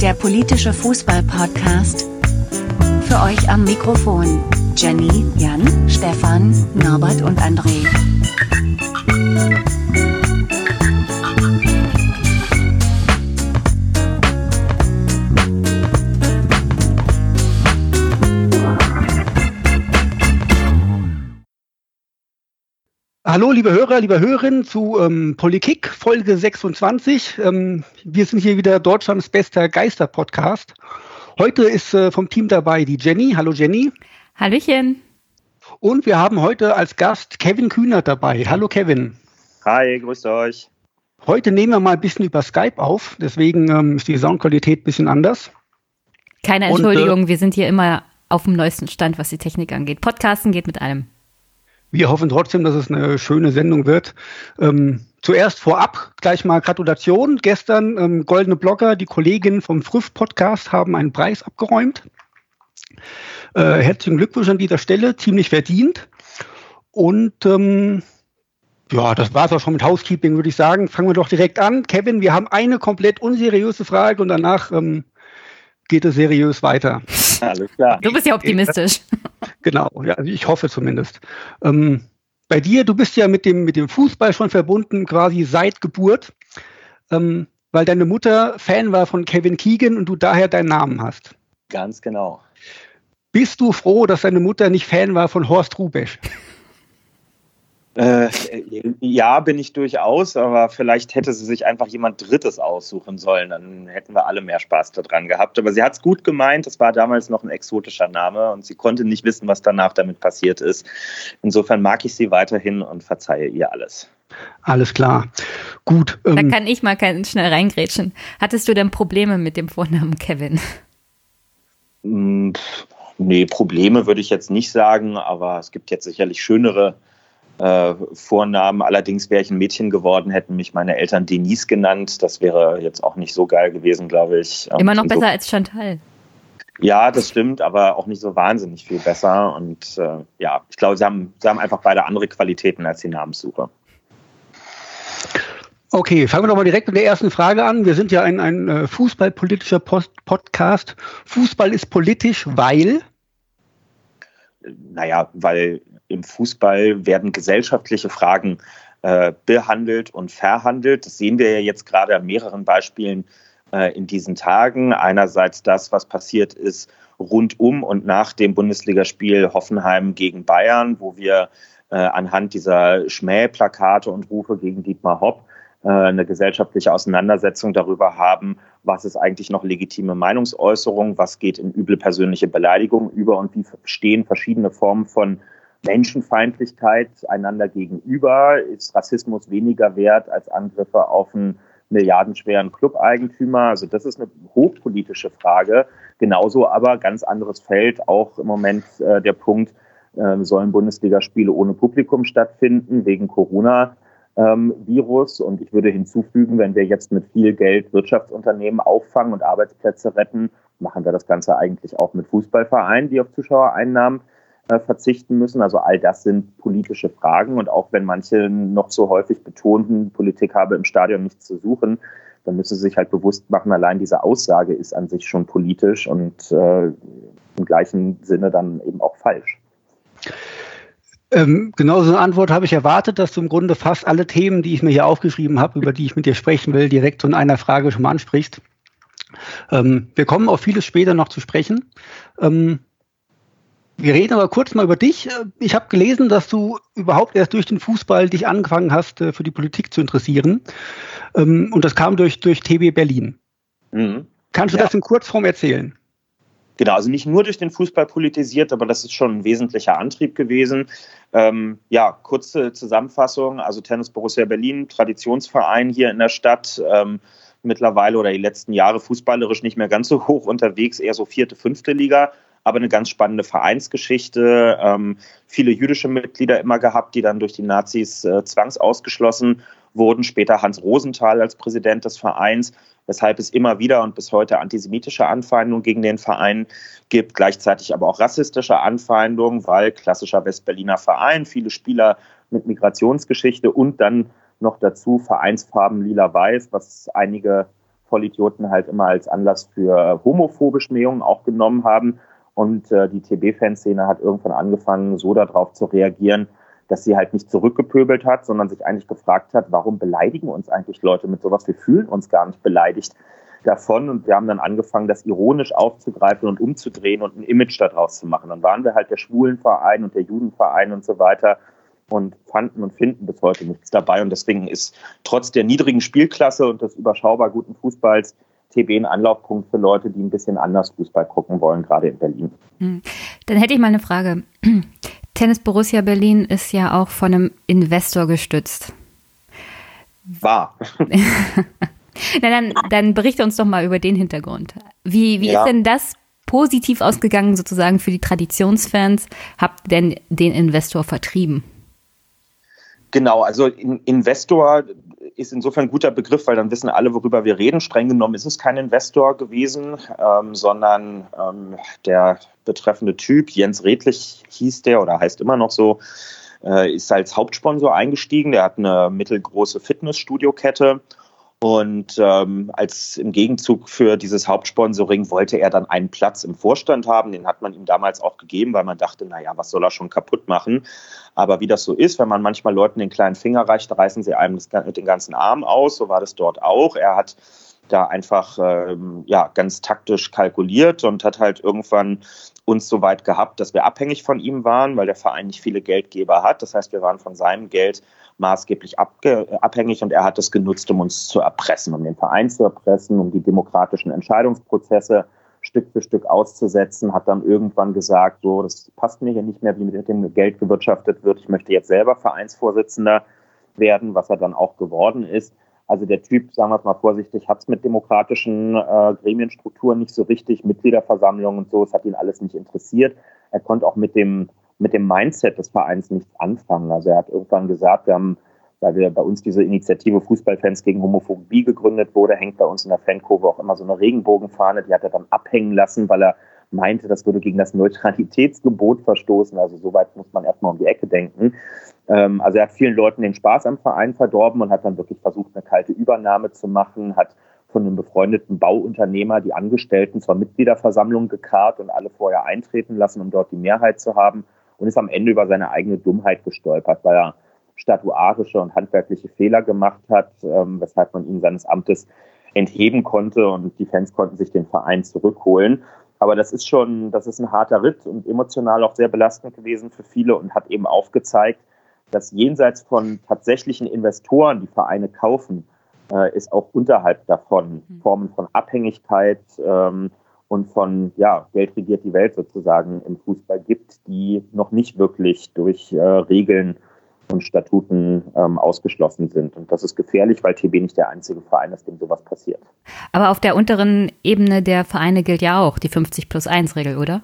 Der politische Fußball-Podcast. Für euch am Mikrofon Jenny, Jan, Stefan, Norbert und André. Hallo, liebe Hörer, liebe Hörerinnen zu ähm, Politik, Folge 26. Ähm, wir sind hier wieder Deutschlands bester Geister-Podcast. Heute ist äh, vom Team dabei die Jenny. Hallo Jenny. Hallöchen. Und wir haben heute als Gast Kevin Kühnert dabei. Hallo Kevin. Hi, grüßt euch. Heute nehmen wir mal ein bisschen über Skype auf, deswegen ähm, ist die Soundqualität ein bisschen anders. Keine Entschuldigung, Und, äh, wir sind hier immer auf dem neuesten Stand, was die Technik angeht. Podcasten geht mit allem. Wir hoffen trotzdem, dass es eine schöne Sendung wird. Ähm, zuerst vorab gleich mal Gratulation. Gestern ähm, Goldene Blogger, die Kolleginnen vom Früff-Podcast haben einen Preis abgeräumt. Äh, herzlichen Glückwunsch an dieser Stelle, ziemlich verdient. Und ähm, ja, das war es auch schon mit Housekeeping, würde ich sagen. Fangen wir doch direkt an. Kevin, wir haben eine komplett unseriöse Frage und danach ähm, geht es seriös weiter. Alles klar. Du bist ja optimistisch. Genau, ja, also ich hoffe zumindest. Ähm, bei dir, du bist ja mit dem, mit dem Fußball schon verbunden, quasi seit Geburt, ähm, weil deine Mutter Fan war von Kevin Keegan und du daher deinen Namen hast. Ganz genau. Bist du froh, dass deine Mutter nicht Fan war von Horst Rubesch? Äh, ja, bin ich durchaus, aber vielleicht hätte sie sich einfach jemand Drittes aussuchen sollen, dann hätten wir alle mehr Spaß daran gehabt. Aber sie hat es gut gemeint, es war damals noch ein exotischer Name und sie konnte nicht wissen, was danach damit passiert ist. Insofern mag ich sie weiterhin und verzeihe ihr alles. Alles klar. Gut. Ähm, da kann ich mal schnell reingrätschen. Hattest du denn Probleme mit dem Vornamen Kevin? Hm, nee, Probleme würde ich jetzt nicht sagen, aber es gibt jetzt sicherlich schönere äh, Vornamen. Allerdings wäre ich ein Mädchen geworden, hätten mich meine Eltern Denise genannt. Das wäre jetzt auch nicht so geil gewesen, glaube ich. Immer noch besser so als Chantal. Ja, das stimmt, aber auch nicht so wahnsinnig viel besser. Und äh, ja, ich glaube, sie haben, sie haben einfach beide andere Qualitäten als die Namenssuche. Okay, fangen wir doch mal direkt mit der ersten Frage an. Wir sind ja ein, ein äh, fußballpolitischer Post Podcast. Fußball ist politisch, weil? Naja, weil im Fußball werden gesellschaftliche Fragen äh, behandelt und verhandelt. Das sehen wir ja jetzt gerade an mehreren Beispielen äh, in diesen Tagen. Einerseits das, was passiert ist rund um und nach dem Bundesligaspiel Hoffenheim gegen Bayern, wo wir äh, anhand dieser Schmähplakate und Rufe gegen Dietmar Hopp äh, eine gesellschaftliche Auseinandersetzung darüber haben, was ist eigentlich noch legitime Meinungsäußerung, was geht in üble persönliche Beleidigung über und wie stehen verschiedene Formen von Menschenfeindlichkeit einander gegenüber? Ist Rassismus weniger wert als Angriffe auf einen milliardenschweren Club-Eigentümer? Also das ist eine hochpolitische Frage. Genauso aber ganz anderes Feld, auch im Moment äh, der Punkt, äh, sollen Bundesligaspiele ohne Publikum stattfinden wegen Corona? Ähm, Virus. Und ich würde hinzufügen, wenn wir jetzt mit viel Geld Wirtschaftsunternehmen auffangen und Arbeitsplätze retten, machen wir das Ganze eigentlich auch mit Fußballvereinen, die auf Zuschauereinnahmen äh, verzichten müssen. Also all das sind politische Fragen und auch wenn manche noch so häufig betonten, Politik habe im Stadion nichts zu suchen, dann müssen sie sich halt bewusst machen, allein diese Aussage ist an sich schon politisch und äh, im gleichen Sinne dann eben auch falsch. Ähm, genau so eine Antwort habe ich erwartet, dass du im Grunde fast alle Themen, die ich mir hier aufgeschrieben habe, über die ich mit dir sprechen will, direkt in einer Frage schon mal ansprichst. Ähm, wir kommen auf vieles später noch zu sprechen. Ähm, wir reden aber kurz mal über dich. Ich habe gelesen, dass du überhaupt erst durch den Fußball dich angefangen hast, äh, für die Politik zu interessieren. Ähm, und das kam durch, durch TB Berlin. Mhm. Kannst du ja. das in Kurzform erzählen? Genau, also nicht nur durch den Fußball politisiert, aber das ist schon ein wesentlicher Antrieb gewesen. Ähm, ja, kurze Zusammenfassung. Also Tennis Borussia Berlin, Traditionsverein hier in der Stadt. Ähm, mittlerweile oder die letzten Jahre fußballerisch nicht mehr ganz so hoch unterwegs, eher so vierte, fünfte Liga aber eine ganz spannende Vereinsgeschichte. Ähm, viele jüdische Mitglieder immer gehabt, die dann durch die Nazis äh, zwangsausgeschlossen wurden. Später Hans Rosenthal als Präsident des Vereins, weshalb es immer wieder und bis heute antisemitische Anfeindungen gegen den Verein gibt, gleichzeitig aber auch rassistische Anfeindungen, weil klassischer Westberliner Verein, viele Spieler mit Migrationsgeschichte und dann noch dazu Vereinsfarben lila-weiß, was einige Vollidioten halt immer als Anlass für homophobe Schmähungen auch genommen haben. Und äh, die TB-Fanszene hat irgendwann angefangen, so darauf zu reagieren, dass sie halt nicht zurückgepöbelt hat, sondern sich eigentlich gefragt hat, warum beleidigen uns eigentlich Leute mit sowas? Wir fühlen uns gar nicht beleidigt davon und wir haben dann angefangen, das ironisch aufzugreifen und umzudrehen und ein Image daraus zu machen. Dann waren wir halt der Schwulenverein und der Judenverein und so weiter und fanden und finden bis heute nichts dabei. Und deswegen ist trotz der niedrigen Spielklasse und des überschaubar guten Fußballs TB ein Anlaufpunkt für Leute, die ein bisschen anders Fußball gucken wollen, gerade in Berlin. Hm. Dann hätte ich mal eine Frage. Tennis Borussia Berlin ist ja auch von einem Investor gestützt. War. Na, dann, dann berichte uns doch mal über den Hintergrund. Wie, wie ja. ist denn das positiv ausgegangen sozusagen für die Traditionsfans? Habt denn den Investor vertrieben? Genau, also Investor ist insofern ein guter Begriff, weil dann wissen alle, worüber wir reden. Streng genommen ist es kein Investor gewesen, ähm, sondern ähm, der betreffende Typ, Jens Redlich hieß der oder heißt immer noch so, äh, ist als Hauptsponsor eingestiegen. Der hat eine mittelgroße Fitnessstudio-Kette und ähm, als im Gegenzug für dieses Hauptsponsoring wollte er dann einen Platz im Vorstand haben. Den hat man ihm damals auch gegeben, weil man dachte, naja, was soll er schon kaputt machen? Aber wie das so ist, wenn man manchmal Leuten den kleinen Finger reicht, reißen sie einem das, den ganzen Arm aus. So war das dort auch. Er hat da einfach ähm, ja, ganz taktisch kalkuliert und hat halt irgendwann uns so weit gehabt, dass wir abhängig von ihm waren, weil der Verein nicht viele Geldgeber hat. Das heißt, wir waren von seinem Geld maßgeblich abhängig und er hat es genutzt, um uns zu erpressen, um den Verein zu erpressen, um die demokratischen Entscheidungsprozesse Stück für Stück auszusetzen, hat dann irgendwann gesagt, so, das passt mir hier nicht mehr, wie mit dem Geld gewirtschaftet wird. Ich möchte jetzt selber Vereinsvorsitzender werden, was er dann auch geworden ist. Also der Typ, sagen wir es mal vorsichtig, hat es mit demokratischen äh, Gremienstrukturen nicht so richtig, Mitgliederversammlungen und so, es hat ihn alles nicht interessiert. Er konnte auch mit dem, mit dem Mindset des Vereins nichts anfangen. Also er hat irgendwann gesagt, wir haben, weil wir bei uns diese Initiative Fußballfans gegen Homophobie gegründet wurde, hängt bei uns in der Fankurve auch immer so eine Regenbogenfahne, die hat er dann abhängen lassen, weil er meinte, das würde gegen das Neutralitätsgebot verstoßen. Also so weit muss man erstmal um die Ecke denken. Ähm, also er hat vielen Leuten den Spaß am Verein verdorben und hat dann wirklich versucht, eine kalte Übernahme zu machen, hat von einem befreundeten Bauunternehmer die Angestellten zur Mitgliederversammlung gekarrt und alle vorher eintreten lassen, um dort die Mehrheit zu haben und ist am Ende über seine eigene Dummheit gestolpert, weil er statuarische und handwerkliche Fehler gemacht hat, ähm, weshalb man ihn seines Amtes entheben konnte und die Fans konnten sich den Verein zurückholen. Aber das ist schon, das ist ein harter Ritt und emotional auch sehr belastend gewesen für viele und hat eben aufgezeigt, dass jenseits von tatsächlichen Investoren, die Vereine kaufen, äh, es auch unterhalb davon mhm. Formen von Abhängigkeit ähm, und von ja, Geld regiert die Welt sozusagen im Fußball gibt, die noch nicht wirklich durch äh, Regeln und Statuten ähm, ausgeschlossen sind. Und das ist gefährlich, weil TB nicht der einzige Verein ist, dem sowas passiert. Aber auf der unteren Ebene der Vereine gilt ja auch die 50 plus 1 Regel, oder?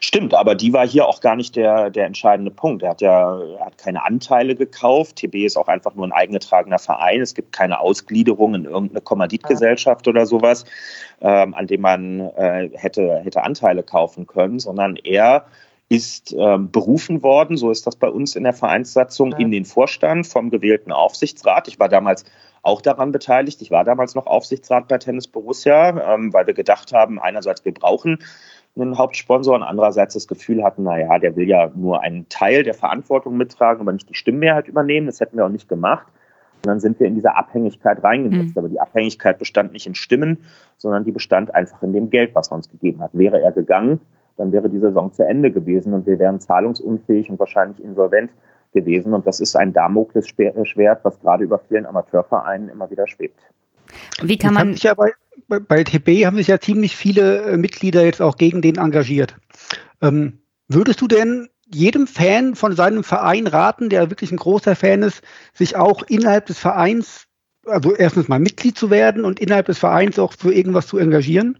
Stimmt, aber die war hier auch gar nicht der, der entscheidende Punkt. Er hat ja er hat keine Anteile gekauft. TB ist auch einfach nur ein eingetragener Verein. Es gibt keine Ausgliederung in irgendeine Kommanditgesellschaft oder sowas, ähm, an dem man äh, hätte, hätte Anteile kaufen können, sondern er ist ähm, berufen worden, so ist das bei uns in der Vereinssatzung, ja. in den Vorstand vom gewählten Aufsichtsrat. Ich war damals auch daran beteiligt. Ich war damals noch Aufsichtsrat bei Tennis Borussia, ähm, weil wir gedacht haben, einerseits, wir brauchen einen Hauptsponsor und andererseits das Gefühl hatten, naja, der will ja nur einen Teil der Verantwortung mittragen, aber nicht die Stimmenmehrheit übernehmen. Das hätten wir auch nicht gemacht. Und dann sind wir in diese Abhängigkeit reingesetzt. Mhm. Aber die Abhängigkeit bestand nicht in Stimmen, sondern die bestand einfach in dem Geld, was er uns gegeben hat. Wäre er gegangen, dann wäre die Saison zu Ende gewesen und wir wären zahlungsunfähig und wahrscheinlich insolvent gewesen. Und das ist ein Damoklesschwert, was gerade über vielen Amateurvereinen immer wieder schwebt. Wie kann man. Ja bei, bei, bei, TB haben sich ja ziemlich viele äh, Mitglieder jetzt auch gegen den engagiert. Ähm, würdest du denn jedem Fan von seinem Verein raten, der wirklich ein großer Fan ist, sich auch innerhalb des Vereins, also erstens mal Mitglied zu werden und innerhalb des Vereins auch für irgendwas zu engagieren?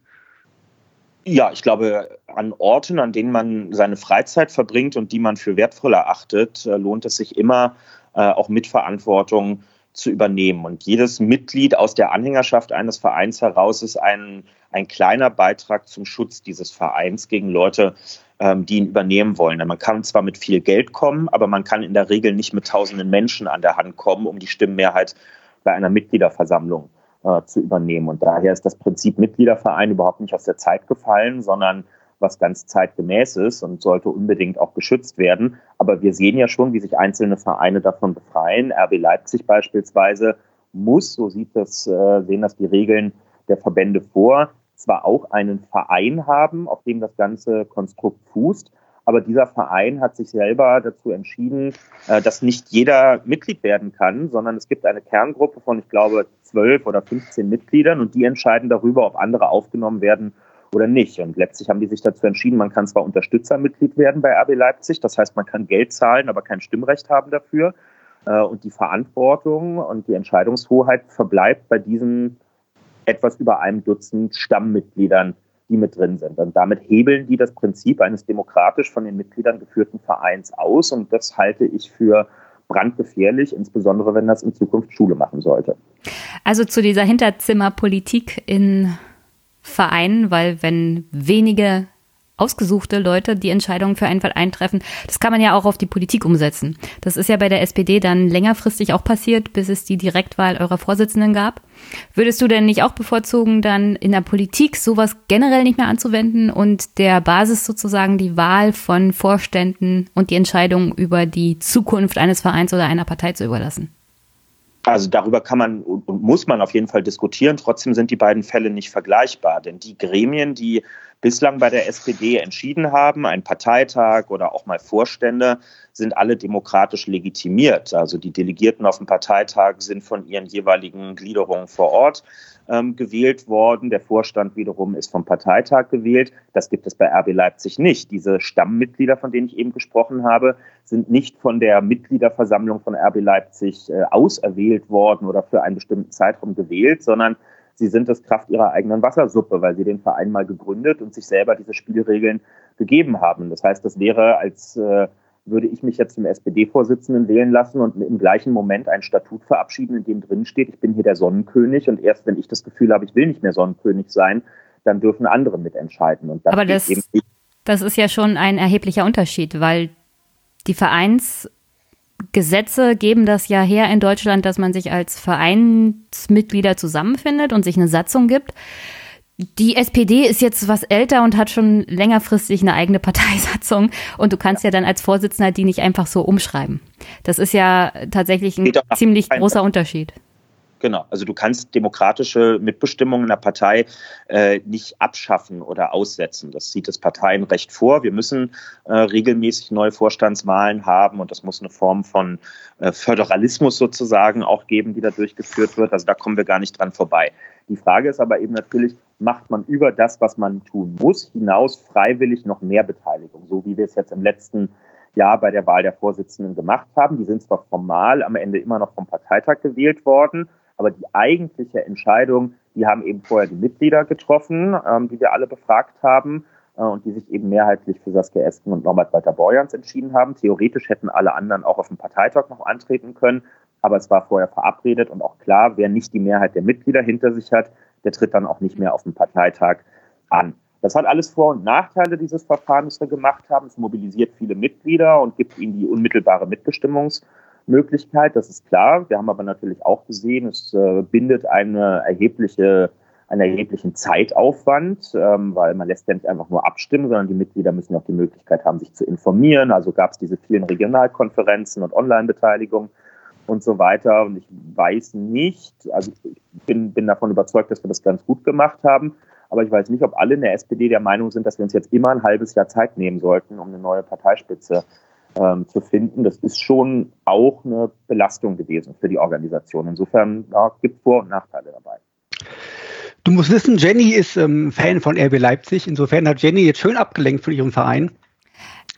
Ja, ich glaube, an Orten, an denen man seine Freizeit verbringt und die man für wertvoll erachtet, äh, lohnt es sich immer, äh, auch Mitverantwortung zu übernehmen. Und jedes Mitglied aus der Anhängerschaft eines Vereins heraus ist ein, ein kleiner Beitrag zum Schutz dieses Vereins gegen Leute, ähm, die ihn übernehmen wollen. Denn man kann zwar mit viel Geld kommen, aber man kann in der Regel nicht mit tausenden Menschen an der Hand kommen, um die Stimmenmehrheit bei einer Mitgliederversammlung äh, zu übernehmen. Und daher ist das Prinzip Mitgliederverein überhaupt nicht aus der Zeit gefallen, sondern was ganz zeitgemäß ist und sollte unbedingt auch geschützt werden. Aber wir sehen ja schon, wie sich einzelne Vereine davon befreien. RB Leipzig beispielsweise muss, so sieht das, äh, sehen das die Regeln der Verbände vor, zwar auch einen Verein haben, auf dem das ganze Konstrukt fußt, aber dieser Verein hat sich selber dazu entschieden, äh, dass nicht jeder Mitglied werden kann, sondern es gibt eine Kerngruppe von, ich glaube, zwölf oder 15 Mitgliedern und die entscheiden darüber, ob andere aufgenommen werden oder nicht. Und letztlich haben die sich dazu entschieden, man kann zwar Unterstützermitglied werden bei RB Leipzig, das heißt, man kann Geld zahlen, aber kein Stimmrecht haben dafür. Äh, und die Verantwortung und die Entscheidungshoheit verbleibt bei diesen etwas über einem Dutzend Stammmitgliedern, die mit drin sind. Und damit hebeln die das Prinzip eines demokratisch von den Mitgliedern geführten Vereins aus. Und das halte ich für brandgefährlich, insbesondere wenn das in Zukunft Schule machen sollte. Also zu dieser Hinterzimmerpolitik in Vereinen, weil wenn wenige ausgesuchte Leute die Entscheidungen für einen Verein treffen. Das kann man ja auch auf die Politik umsetzen. Das ist ja bei der SPD dann längerfristig auch passiert, bis es die Direktwahl eurer Vorsitzenden gab. Würdest du denn nicht auch bevorzugen, dann in der Politik sowas generell nicht mehr anzuwenden und der Basis sozusagen die Wahl von Vorständen und die Entscheidung über die Zukunft eines Vereins oder einer Partei zu überlassen? Also darüber kann man und muss man auf jeden Fall diskutieren. Trotzdem sind die beiden Fälle nicht vergleichbar, denn die Gremien, die bislang bei der SPD entschieden haben, ein Parteitag oder auch mal Vorstände, sind alle demokratisch legitimiert. Also die Delegierten auf dem Parteitag sind von ihren jeweiligen Gliederungen vor Ort ähm, gewählt worden. Der Vorstand wiederum ist vom Parteitag gewählt. Das gibt es bei RB Leipzig nicht. Diese Stammmitglieder, von denen ich eben gesprochen habe, sind nicht von der Mitgliederversammlung von RB Leipzig äh, auserwählt worden oder für einen bestimmten Zeitraum gewählt, sondern sie sind es Kraft ihrer eigenen Wassersuppe, weil sie den Verein mal gegründet und sich selber diese Spielregeln gegeben haben. Das heißt, das wäre, als äh, würde ich mich jetzt zum SPD-Vorsitzenden wählen lassen und im gleichen Moment ein Statut verabschieden, in dem drin steht, ich bin hier der Sonnenkönig und erst wenn ich das Gefühl habe, ich will nicht mehr Sonnenkönig sein, dann dürfen andere mitentscheiden. Und das Aber das, das ist ja schon ein erheblicher Unterschied, weil die Vereins Gesetze geben das ja her in Deutschland, dass man sich als Vereinsmitglieder zusammenfindet und sich eine Satzung gibt. Die SPD ist jetzt was älter und hat schon längerfristig eine eigene Parteisatzung und du kannst ja, dann als Vorsitzender die nicht einfach so umschreiben. Das ist ja tatsächlich ein ziemlich großer Unterschied. Genau, also du kannst demokratische Mitbestimmung in der Partei äh, nicht abschaffen oder aussetzen. Das sieht das Parteienrecht vor. Wir müssen äh, regelmäßig neue Vorstandswahlen haben und das muss eine Form von äh, Föderalismus sozusagen auch geben, die da durchgeführt wird. Also da kommen wir gar nicht dran vorbei. Die Frage ist aber eben natürlich, macht man über das, was man tun muss, hinaus freiwillig noch mehr Beteiligung, so wie wir es jetzt im letzten Jahr bei der Wahl der Vorsitzenden gemacht haben. Die sind zwar formal am Ende immer noch vom Parteitag gewählt worden, aber die eigentliche Entscheidung, die haben eben vorher die Mitglieder getroffen, ähm, die wir alle befragt haben äh, und die sich eben mehrheitlich für Saskia Esken und Norbert Walter-Borjans entschieden haben. Theoretisch hätten alle anderen auch auf dem Parteitag noch antreten können, aber es war vorher verabredet und auch klar, wer nicht die Mehrheit der Mitglieder hinter sich hat, der tritt dann auch nicht mehr auf dem Parteitag an. Das hat alles Vor- und Nachteile dieses Verfahrens, das wir gemacht haben. Es mobilisiert viele Mitglieder und gibt ihnen die unmittelbare Mitbestimmungs- Möglichkeit, das ist klar. Wir haben aber natürlich auch gesehen, es äh, bindet eine erhebliche, einen erheblichen Zeitaufwand, ähm, weil man lässt ja nicht einfach nur abstimmen, sondern die Mitglieder müssen auch die Möglichkeit haben, sich zu informieren. Also gab es diese vielen Regionalkonferenzen und Online-Beteiligung und so weiter. Und ich weiß nicht, also ich bin, bin davon überzeugt, dass wir das ganz gut gemacht haben. Aber ich weiß nicht, ob alle in der SPD der Meinung sind, dass wir uns jetzt immer ein halbes Jahr Zeit nehmen sollten, um eine neue Parteispitze ähm, zu finden. Das ist schon auch eine Belastung gewesen für die Organisation. Insofern ja, gibt Vor- und Nachteile dabei. Du musst wissen, Jenny ist ähm, Fan von RB Leipzig. Insofern hat Jenny jetzt schön abgelenkt von ihrem Verein.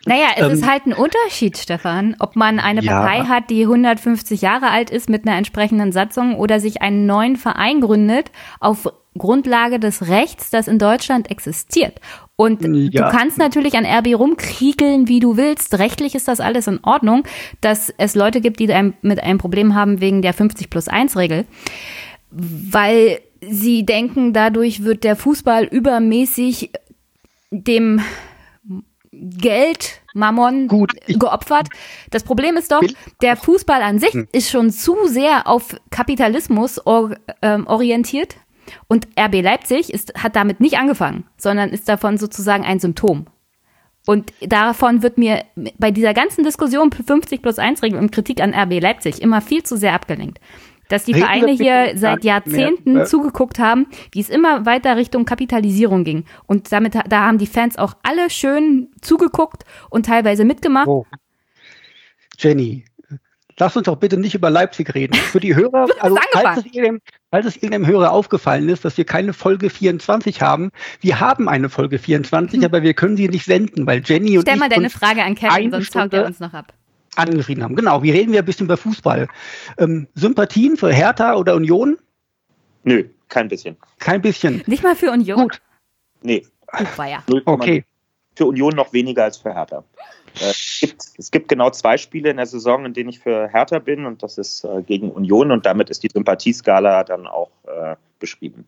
Naja, es ähm, ist halt ein Unterschied, Stefan, ob man eine ja. Partei hat, die 150 Jahre alt ist mit einer entsprechenden Satzung oder sich einen neuen Verein gründet auf Grundlage des Rechts, das in Deutschland existiert. Und ja. du kannst natürlich an RB rumkriegeln, wie du willst. Rechtlich ist das alles in Ordnung, dass es Leute gibt, die mit einem Problem haben wegen der 50 plus 1 Regel, weil sie denken, dadurch wird der Fußball übermäßig dem Geld, Mammon Gut, geopfert. Das Problem ist doch, der Fußball an sich Hm. ist schon zu sehr auf Kapitalismus or, ähm, orientiert. Und RB Leipzig ist, hat damit nicht angefangen, sondern ist davon sozusagen ein Symptom. Und davon wird mir bei dieser ganzen Diskussion 50 plus 1 Regel und Kritik an RB Leipzig immer viel zu sehr abgelenkt. Dass die Vereine hier seit nicht mehr, Jahrzehnten äh, zugeguckt haben, wie es immer weiter Richtung Kapitalisierung ging. Und damit, da haben die Fans auch alle schön zugeguckt und teilweise mitgemacht. Oh. Jenny, lass uns doch bitte nicht über Leipzig reden. Für die Hörer, also falls es, irgendeinem, falls es irgendeinem Hörer aufgefallen ist, dass wir keine Folge 24 haben, wir haben eine Folge 24, aber wir können sie nicht senden, weil Jenny und Stell ich mal deine Frage an Kevin, sonst haut er uns noch ab. Angeschrieben haben. Genau, wir reden wir ein bisschen über Fußball. Ähm, Sympathien für Hertha oder Union? Nö, kein bisschen. Kein bisschen. Nicht mal für Union. Gut, Nee. 0, okay. für Union noch weniger als für Hertha. Äh, es, gibt, es gibt genau zwei Spiele in der Saison, in denen ich für Hertha bin und das ist äh, gegen Union und damit ist die Sympathieskala dann auch äh, beschrieben.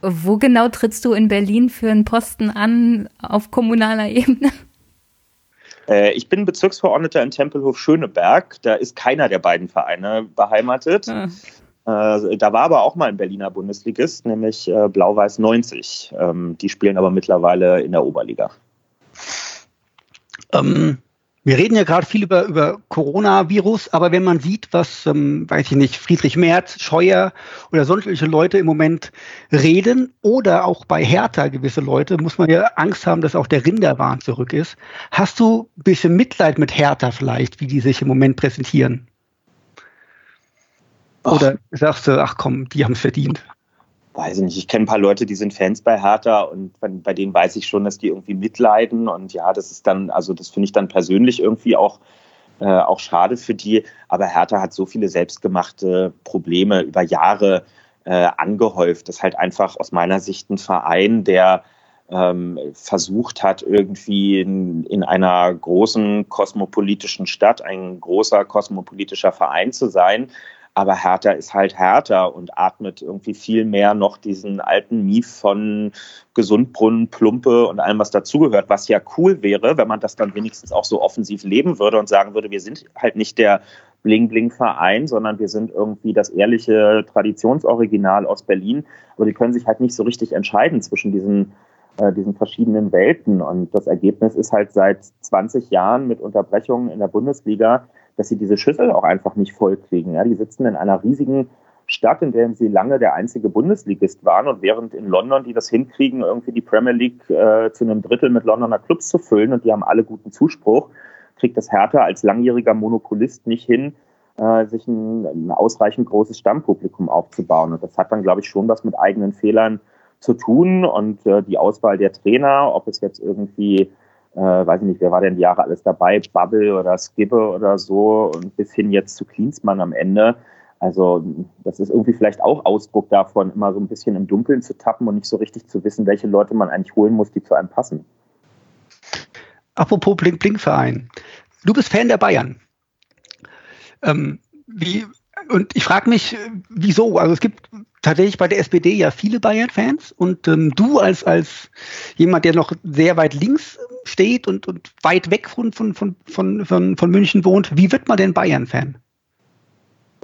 Wo genau trittst du in Berlin für einen Posten an auf kommunaler Ebene? Äh, ich bin Bezirksverordneter in Tempelhof Schöneberg. Da ist keiner der beiden Vereine beheimatet. Äh, da war aber auch mal ein Berliner Bundesligist, nämlich äh, Blau-Weiß 90. Ähm, die spielen aber mittlerweile in der Oberliga. Ähm, wir reden ja gerade viel über, über Coronavirus, aber wenn man sieht, was, ähm, weiß ich nicht, Friedrich Merz, Scheuer oder sonstige Leute im Moment reden oder auch bei Hertha gewisse Leute, muss man ja Angst haben, dass auch der Rinderwahn zurück ist. Hast du ein bisschen Mitleid mit Hertha vielleicht, wie die sich im Moment präsentieren? Oder sagst du, ach komm, die haben es verdient? Weiß ich nicht, ich kenne ein paar Leute, die sind Fans bei Hertha und bei, denen weiß ich schon, dass die irgendwie mitleiden und ja, das ist dann, also das finde ich dann persönlich irgendwie auch, äh, auch schade für die, aber Hertha hat so viele selbstgemachte Probleme über Jahre äh, angehäuft. Das ist halt einfach aus meiner Sicht ein Verein, der ähm, versucht hat, irgendwie in, in einer großen kosmopolitischen Stadt ein großer kosmopolitischer Verein zu sein, aber Hertha ist halt Hertha und atmet irgendwie viel mehr noch diesen alten Mief von Gesundbrunnen, Plumpe und allem, was dazugehört, was ja cool wäre, wenn man das dann wenigstens auch so offensiv leben würde und sagen würde, wir sind halt nicht der Bling-Bling-Verein, sondern wir sind irgendwie das ehrliche Traditionsoriginal aus Berlin. Aber die können sich halt nicht so richtig entscheiden zwischen diesen, äh, diesen verschiedenen Welten. Und das Ergebnis ist halt seit 20 Jahren mit Unterbrechungen in der Bundesliga, dass sie diese Schüssel auch einfach nicht voll kriegen. Ja, die sitzen in einer riesigen Stadt, in der sie lange der einzige Bundesligist waren und während in London die das hinkriegen, irgendwie die Premier League äh, zu einem Drittel mit Londoner Clubs zu füllen und die haben alle guten Zuspruch, kriegt das Hertha als langjähriger Monopolist nicht hin, äh, sich ein, ein ausreichend großes Stammpublikum aufzubauen. Und das hat dann, glaube ich, schon was mit eigenen Fehlern zu tun und äh, die Auswahl der Trainer, ob es jetzt irgendwie äh, weiß ich nicht, wer war denn die Jahre alles dabei, Bubble oder Skibbe oder so und bis hin jetzt zu Klinsmann am Ende. Also das ist irgendwie vielleicht auch Ausdruck davon, immer so ein bisschen im Dunkeln zu tappen und nicht so richtig zu wissen, welche Leute man eigentlich holen muss, die zu einem passen. Apropos Blink-Blink-Verein. Du bist Fan der Bayern. Ähm, wie, und ich frage mich, äh, wieso? Also es gibt tatsächlich bei der SPD ja viele Bayern-Fans und ähm, du als, als jemand, der noch sehr weit links steht und, und weit weg von, von, von, von, von, München wohnt, wie wird man denn Bayern-Fan?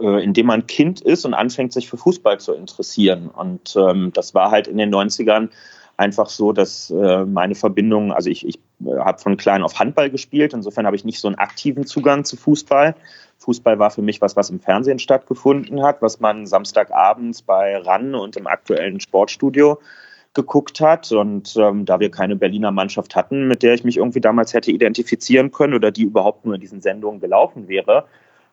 Äh, indem man Kind ist und anfängt, sich für Fußball zu interessieren. Und ähm, das war halt in den 90ern einfach so, dass äh, meine Verbindung, also ich, ich äh, habe von klein auf Handball gespielt, insofern habe ich nicht so einen aktiven Zugang zu Fußball. Fußball war für mich was, was im Fernsehen stattgefunden hat, was man Samstagabends bei RAN und im aktuellen Sportstudio geguckt hat. Und ähm, da wir keine Berliner Mannschaft hatten, mit der ich mich irgendwie damals hätte identifizieren können oder die überhaupt nur in diesen Sendungen gelaufen wäre,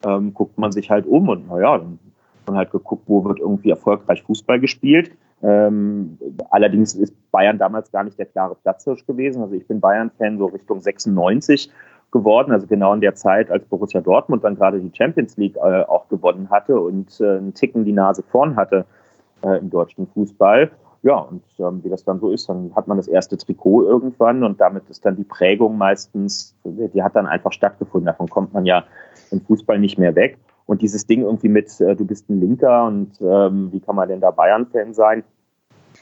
ähm, guckt man sich halt um und naja, dann hat man halt geguckt, wo wird irgendwie erfolgreich Fußball gespielt. Ähm, allerdings ist Bayern damals gar nicht der klare Platzhirsch gewesen. Also ich bin Bayern-Fan so Richtung 96 geworden, also genau in der Zeit, als Borussia Dortmund dann gerade die Champions League äh, auch gewonnen hatte und äh, einen Ticken die Nase vorn hatte äh, im deutschen Fußball. Ja, und ähm, wie das dann so ist, dann hat man das erste Trikot irgendwann und damit ist dann die Prägung meistens, die hat dann einfach stattgefunden. Davon kommt man ja im Fußball nicht mehr weg. Und dieses Ding irgendwie mit, äh, du bist ein Linker und ähm, wie kann man denn da Bayern-Fan sein?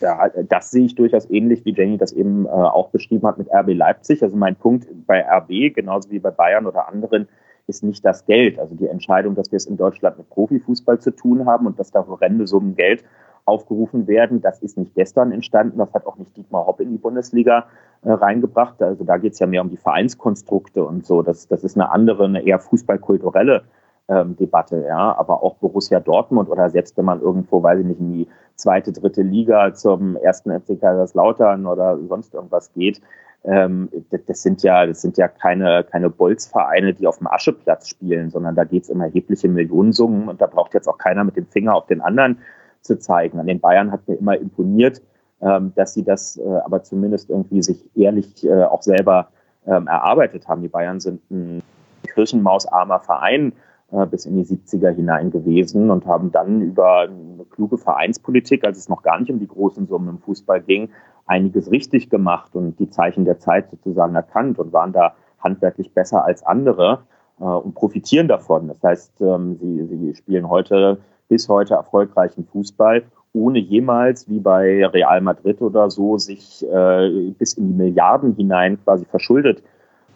Ja, das sehe ich durchaus ähnlich, wie Jenny das eben äh, auch beschrieben hat mit RB Leipzig. Also mein Punkt bei RB, genauso wie bei Bayern oder anderen, ist nicht das Geld. Also die Entscheidung, dass wir es in Deutschland mit Profifußball zu tun haben und dass da horrende Summen Geld aufgerufen werden, das ist nicht gestern entstanden. Das hat auch nicht Dietmar Hopp in die Bundesliga äh, reingebracht. Also da geht es ja mehr um die Vereinskonstrukte und so. Das, das ist eine andere, eine eher fußballkulturelle ähm, Debatte, ja. Aber auch Borussia Dortmund oder selbst wenn man irgendwo, weiß ich nicht, in die zweite, dritte Liga zum ersten FC Kaiserslautern oder sonst irgendwas geht, ähm, das, sind ja, das sind ja keine, keine Bolzvereine, die auf dem Ascheplatz spielen, sondern da geht es um erhebliche Millionensummen und da braucht jetzt auch keiner mit dem Finger auf den anderen zu zeigen. An den Bayern hat mir immer imponiert, ähm, dass sie das äh, aber zumindest irgendwie sich ehrlich äh, auch selber ähm, erarbeitet haben. Die Bayern sind ein kirchenmausarmer Verein äh, bis in die 70er hinein gewesen und haben dann über eine kluge Vereinspolitik, als es noch gar nicht um die großen Summen im Fußball ging, einiges richtig gemacht und die Zeichen der Zeit sozusagen erkannt und waren da handwerklich besser als andere und profitieren davon. Das heißt, ähm, sie, sie spielen heute bis heute erfolgreichen Fußball, ohne jemals wie bei Real Madrid oder so sich äh, bis in die Milliarden hinein quasi verschuldet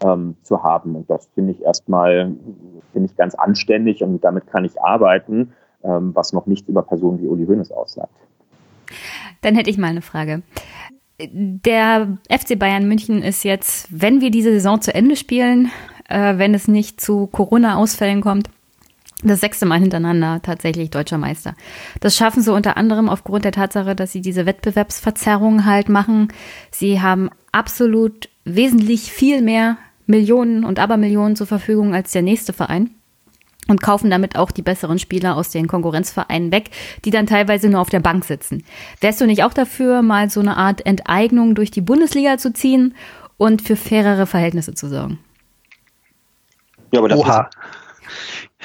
ähm, zu haben. Und das finde ich erstmal, finde ich ganz anständig und damit kann ich arbeiten, ähm, was noch nicht über Personen wie Uli Hoeneß aussagt. Dann hätte ich mal eine Frage. Der FC Bayern München ist jetzt, wenn wir diese Saison zu Ende spielen, äh, wenn es nicht zu Corona-Ausfällen kommt, das sechste Mal hintereinander tatsächlich deutscher Meister. Das schaffen sie unter anderem aufgrund der Tatsache, dass sie diese Wettbewerbsverzerrung halt machen. Sie haben absolut wesentlich viel mehr Millionen und Abermillionen zur Verfügung als der nächste Verein und kaufen damit auch die besseren Spieler aus den Konkurrenzvereinen weg, die dann teilweise nur auf der Bank sitzen. Wärst du nicht auch dafür, mal so eine Art Enteignung durch die Bundesliga zu ziehen und für fairere Verhältnisse zu sorgen? Ja, aber das Oha.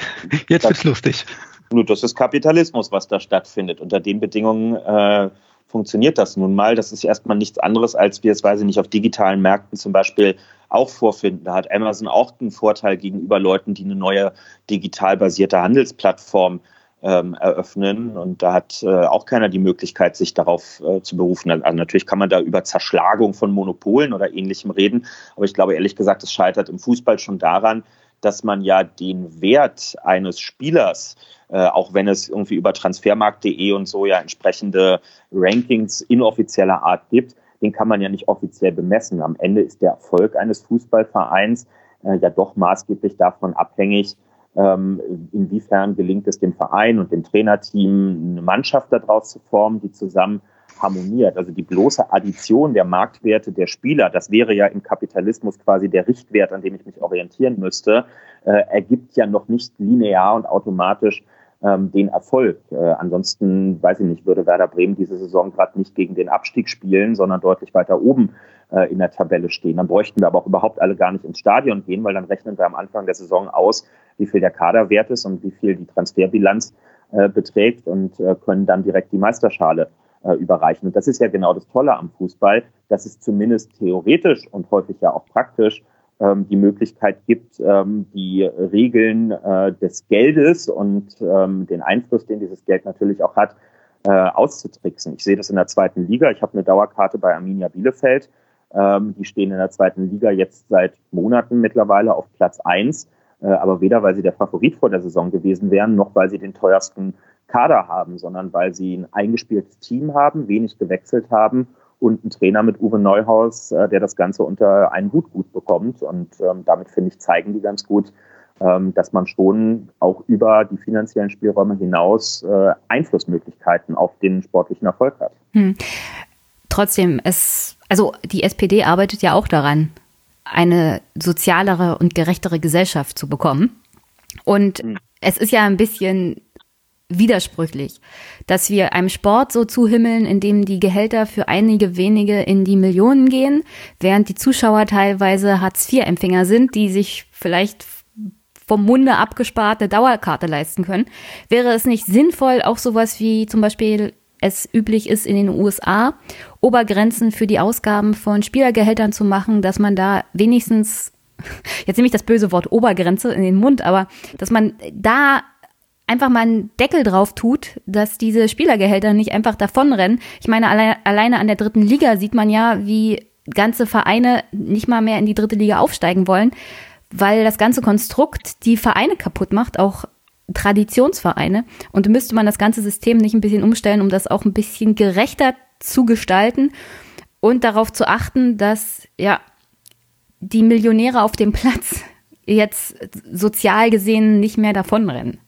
Jetzt wird's lustig. Nur das ist Kapitalismus, was da stattfindet. Unter den Bedingungen äh, funktioniert das nun mal. Das ist erstmal nichts anderes, als wir es, weiß ich nicht, auf digitalen Märkten zum Beispiel auch vorfinden. Da hat Amazon auch einen Vorteil gegenüber Leuten, die eine neue digital basierte Handelsplattform ähm, eröffnen. Und da hat äh, auch keiner die Möglichkeit, sich darauf äh, zu berufen. Also natürlich kann man da über Zerschlagung von Monopolen oder ähnlichem reden. Aber ich glaube, ehrlich gesagt, es scheitert im Fußball schon daran, dass man ja den Wert eines Spielers, äh, auch wenn es irgendwie über transfermarkt.de und so ja entsprechende Rankings inoffizieller Art gibt, den kann man ja nicht offiziell bemessen. Am Ende ist der Erfolg eines Fußballvereins äh, ja doch maßgeblich davon abhängig, ähm, inwiefern gelingt es dem Verein und dem Trainerteam, eine Mannschaft daraus zu formen, die zusammen harmoniert. Also die bloße Addition der Marktwerte der Spieler, das wäre ja im Kapitalismus quasi der Richtwert, an dem ich mich orientieren müsste, äh, ergibt ja noch nicht linear und automatisch ähm, den Erfolg. Äh, ansonsten, weiß ich nicht, würde Werder Bremen diese Saison gerade nicht gegen den Abstieg spielen, sondern deutlich weiter oben äh, in der Tabelle stehen. Dann bräuchten wir aber auch überhaupt alle gar nicht ins Stadion gehen, weil dann rechnen wir am Anfang der Saison aus, wie viel der Kader wert ist und wie viel die Transferbilanz äh, beträgt und äh, können dann direkt die Meisterschale äh, überreichen. Und das ist ja genau das Tolle am Fußball, dass es zumindest theoretisch und häufig ja auch praktisch ähm, die Möglichkeit gibt, ähm, die Regeln äh, des Geldes und ähm, den Einfluss, den dieses Geld natürlich auch hat, äh, auszutricksen. Ich sehe das in der zweiten Liga. Ich habe eine Dauerkarte bei Arminia Bielefeld. Ähm, die stehen in der zweiten Liga jetzt seit Monaten mittlerweile auf Platz eins, äh, aber weder weil sie der Favorit vor der Saison gewesen wären, noch weil sie den teuersten Kader haben, sondern weil sie ein eingespieltes Team haben, wenig gewechselt haben und einen Trainer mit Uwe Neuhaus, äh, der das Ganze unter einen Hut gut bekommt. Und ähm, damit, finde ich, zeigen die ganz gut, ähm, dass man schon auch über die finanziellen Spielräume hinaus äh, Einflussmöglichkeiten auf den sportlichen Erfolg hat. Hm. Trotzdem, es, also die SPD arbeitet ja auch daran, eine sozialere und gerechtere Gesellschaft zu bekommen. Und hm. es ist ja ein bisschen widersprüchlich, dass wir einem Sport so zuhimmeln, in dem die Gehälter für einige wenige in die Millionen gehen, während die Zuschauer teilweise Hartz-IV-Empfänger sind, die sich vielleicht vom Munde abgespart eine Dauerkarte leisten können. Wäre es nicht sinnvoll, auch sowas wie zum Beispiel es üblich ist in den USA, Obergrenzen für die Ausgaben von Spielergehältern zu machen, dass man da wenigstens, jetzt nehme ich das böse Wort Obergrenze in den Mund, aber dass man da einfach mal einen Deckel drauf tut, dass diese Spielergehälter nicht einfach davonrennen. Ich meine, alle, alleine an der dritten Liga sieht man ja, wie ganze Vereine nicht mal mehr in die dritte Liga aufsteigen wollen, weil das ganze Konstrukt die Vereine kaputt macht, auch Traditionsvereine. Und müsste man das ganze System nicht ein bisschen umstellen, um das auch ein bisschen gerechter zu gestalten und darauf zu achten, dass ja die Millionäre auf dem Platz jetzt sozial gesehen nicht mehr davonrennen.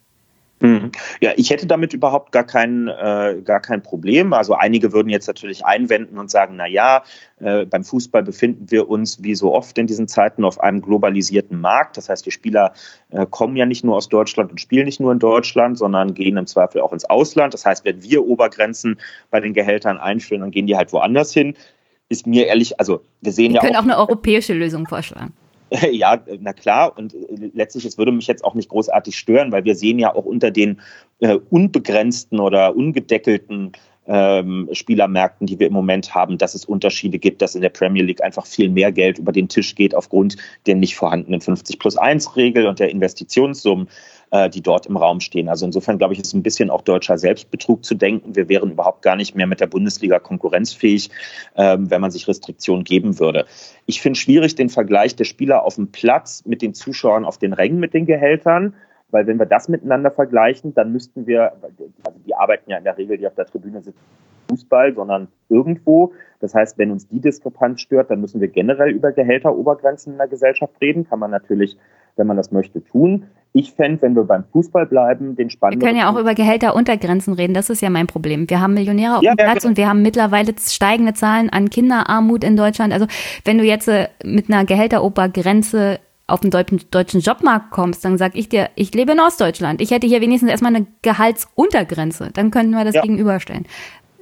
Mhm. Ja, ich hätte damit überhaupt gar kein, äh, gar kein Problem. Also einige würden jetzt natürlich einwenden und sagen, na ja, äh, beim Fußball befinden wir uns wie so oft in diesen Zeiten auf einem globalisierten Markt. Das heißt, die Spieler äh, kommen ja nicht nur aus Deutschland und spielen nicht nur in Deutschland, sondern gehen im Zweifel auch ins Ausland. Das heißt, wenn wir Obergrenzen bei den Gehältern einführen, dann gehen die halt woanders hin. Ist mir ehrlich, also wir sehen wir ja können auch, auch eine europäische Lösung vorschlagen. Ja, na klar. Und äh, letztlich, es würde mich jetzt auch nicht großartig stören, weil wir sehen ja auch unter den äh, unbegrenzten oder ungedeckelten ähm, Spielermärkten, die wir im Moment haben, dass es Unterschiede gibt, dass in der Premier League einfach viel mehr Geld über den Tisch geht aufgrund der nicht vorhandenen 50 plus 1 Regel und der Investitionssummen äh, die dort im Raum stehen. Also insofern glaube ich, ist ein bisschen auch deutscher Selbstbetrug zu denken. Wir wären überhaupt gar nicht mehr mit der Bundesliga konkurrenzfähig, ähm, wenn man sich Restriktionen geben würde. Ich finde schwierig den Vergleich der Spieler auf dem Platz mit den Zuschauern auf den Rängen mit den Gehältern. Weil wenn wir das miteinander vergleichen, dann müssten wir, also die arbeiten ja in der Regel, die auf der Tribüne sitzen, Fußball, sondern irgendwo. Das heißt, wenn uns die Diskrepanz stört, dann müssen wir generell über Gehälterobergrenzen in der Gesellschaft reden. Kann man natürlich, wenn man das möchte, tun. Ich fände, wenn wir beim Fußball bleiben, den spannenden. Wir können ja auch über Gehälteruntergrenzen reden. Das ist ja mein Problem. Wir haben Millionäre auf ja, dem Platz ja, genau. und wir haben mittlerweile steigende Zahlen an Kinderarmut in Deutschland. Also wenn du jetzt äh, mit einer Gehälterobergrenze auf den deutschen Jobmarkt kommst, dann sag ich dir, ich lebe in Ostdeutschland. Ich hätte hier wenigstens erstmal eine Gehaltsuntergrenze. Dann könnten wir das ja. gegenüberstellen.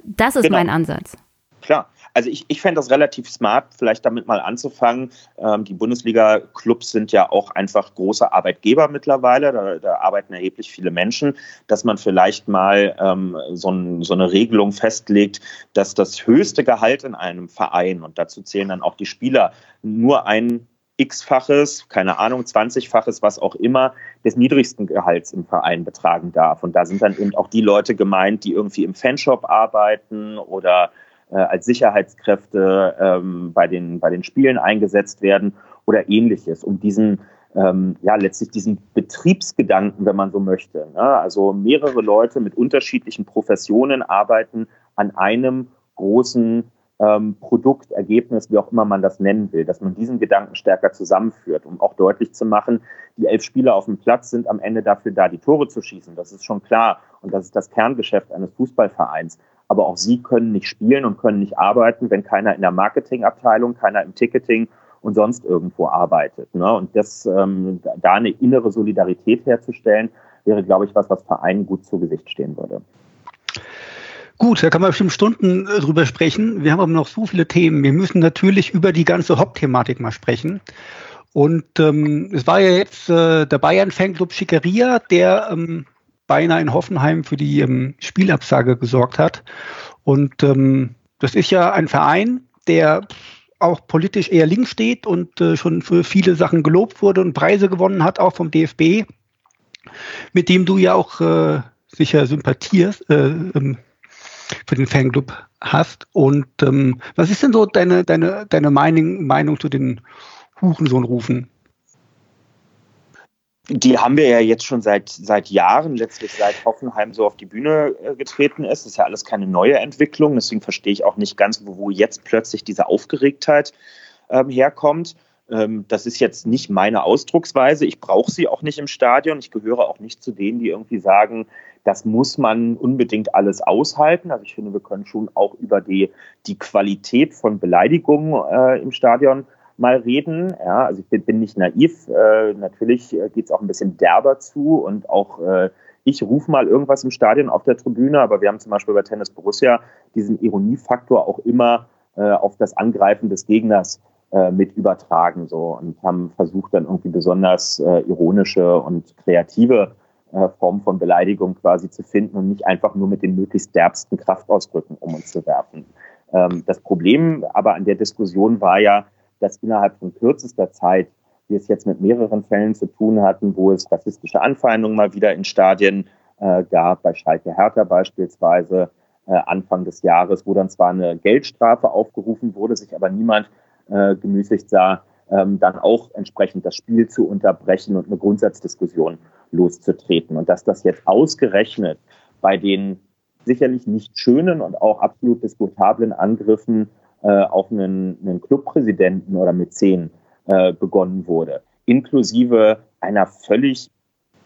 Das ist genau. mein Ansatz. Klar. Also ich, ich fände das relativ smart, vielleicht damit mal anzufangen. Ähm, die Bundesliga-Clubs sind ja auch einfach große Arbeitgeber mittlerweile. Da, da arbeiten erheblich viele Menschen, dass man vielleicht mal ähm, so, ein, so, eine Regelung festlegt, dass das höchste Gehalt in einem Verein, und dazu zählen dann auch die Spieler, nur ein x-faches, keine Ahnung, 20-faches, was auch immer, des niedrigsten Gehalts im Verein betragen darf. Und da sind dann eben auch die Leute gemeint, die irgendwie im Fanshop arbeiten oder äh, als Sicherheitskräfte ähm, bei, den, bei den Spielen eingesetzt werden oder ähnliches, um diesen ähm, ja, letztlich diesen Betriebsgedanken, wenn man so möchte. Ne? Also mehrere Leute mit unterschiedlichen Professionen arbeiten an einem großen ähm, Produkt, Ergebnis, wie auch immer man das nennen will, dass man diesen Gedanken stärker zusammenführt, um auch deutlich zu machen, die elf Spieler auf dem Platz sind am Ende dafür da, die Tore zu schießen. Das ist schon klar. Und das ist das Kerngeschäft eines Fußballvereins. Aber auch sie können nicht spielen und können nicht arbeiten, wenn keiner in der Marketingabteilung, keiner im Ticketing und sonst irgendwo arbeitet. Ne? Und das, ähm, da eine innere Solidarität herzustellen, wäre, glaube ich, was, was Vereinen gut zu Gesicht stehen würde. Gut, da kann man bestimmt Stunden äh, drüber sprechen. Wir haben aber noch so viele Themen. Wir müssen natürlich über die ganze Hauptthematik mal sprechen. Und ähm, es war ja jetzt äh, der Bayern-Fanclub Schickeria, der ähm, beinahe in Hoffenheim für die ähm, Spielabsage gesorgt hat. Und ähm, das ist ja ein Verein, der auch politisch eher links steht und äh, schon für viele Sachen gelobt wurde und Preise gewonnen hat, auch vom DFB, mit dem du ja auch äh, sicher sympathierst, äh, ähm, für den Fanclub hast. Und ähm, was ist denn so deine, deine, deine Meinung, Meinung zu den Hurensohnrufen? Die haben wir ja jetzt schon seit, seit Jahren, letztlich seit Hoffenheim so auf die Bühne äh, getreten ist. Das ist ja alles keine neue Entwicklung. Deswegen verstehe ich auch nicht ganz, wo, wo jetzt plötzlich diese Aufgeregtheit ähm, herkommt. Ähm, das ist jetzt nicht meine Ausdrucksweise. Ich brauche sie auch nicht im Stadion. Ich gehöre auch nicht zu denen, die irgendwie sagen, das muss man unbedingt alles aushalten. Also ich finde, wir können schon auch über die, die Qualität von Beleidigungen äh, im Stadion mal reden. Ja, also ich bin, bin nicht naiv. Äh, natürlich äh, geht es auch ein bisschen derber zu und auch äh, ich rufe mal irgendwas im Stadion auf der Tribüne, aber wir haben zum Beispiel bei Tennis Borussia diesen Ironiefaktor auch immer äh, auf das Angreifen des Gegners äh, mit übertragen so und haben versucht dann irgendwie besonders äh, ironische und kreative äh, Form von Beleidigung quasi zu finden und nicht einfach nur mit den möglichst derbsten Kraftausdrücken um uns zu werfen. Ähm, das Problem aber an der Diskussion war ja, dass innerhalb von kürzester Zeit wir es jetzt mit mehreren Fällen zu tun hatten, wo es rassistische Anfeindungen mal wieder in Stadien äh, gab, bei Schalke Hertha beispielsweise äh, Anfang des Jahres, wo dann zwar eine Geldstrafe aufgerufen wurde, sich aber niemand äh, gemüßigt sah, ähm, dann auch entsprechend das Spiel zu unterbrechen und eine Grundsatzdiskussion loszutreten. Und dass das jetzt ausgerechnet bei den sicherlich nicht schönen und auch absolut diskutablen Angriffen äh, auf einen, einen Clubpräsidenten oder Mäzen äh, begonnen wurde, inklusive einer völlig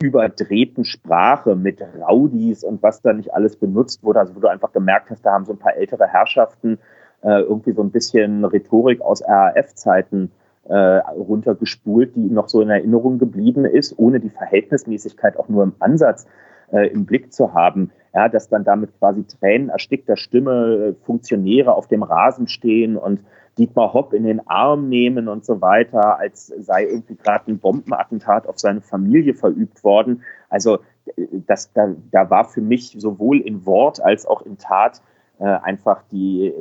überdrehten Sprache mit Raudis und was da nicht alles benutzt wurde, also wo du einfach gemerkt hast, da haben so ein paar ältere Herrschaften äh, irgendwie so ein bisschen Rhetorik aus RAF-Zeiten äh, runtergespult, die noch so in Erinnerung geblieben ist, ohne die Verhältnismäßigkeit auch nur im Ansatz äh, im Blick zu haben. Ja, dass dann damit quasi Tränen erstickter Stimme äh, Funktionäre auf dem Rasen stehen und Dietmar Hopp in den Arm nehmen und so weiter, als sei irgendwie gerade ein Bombenattentat auf seine Familie verübt worden. Also äh, das, da, da war für mich sowohl in Wort als auch in Tat äh, einfach die,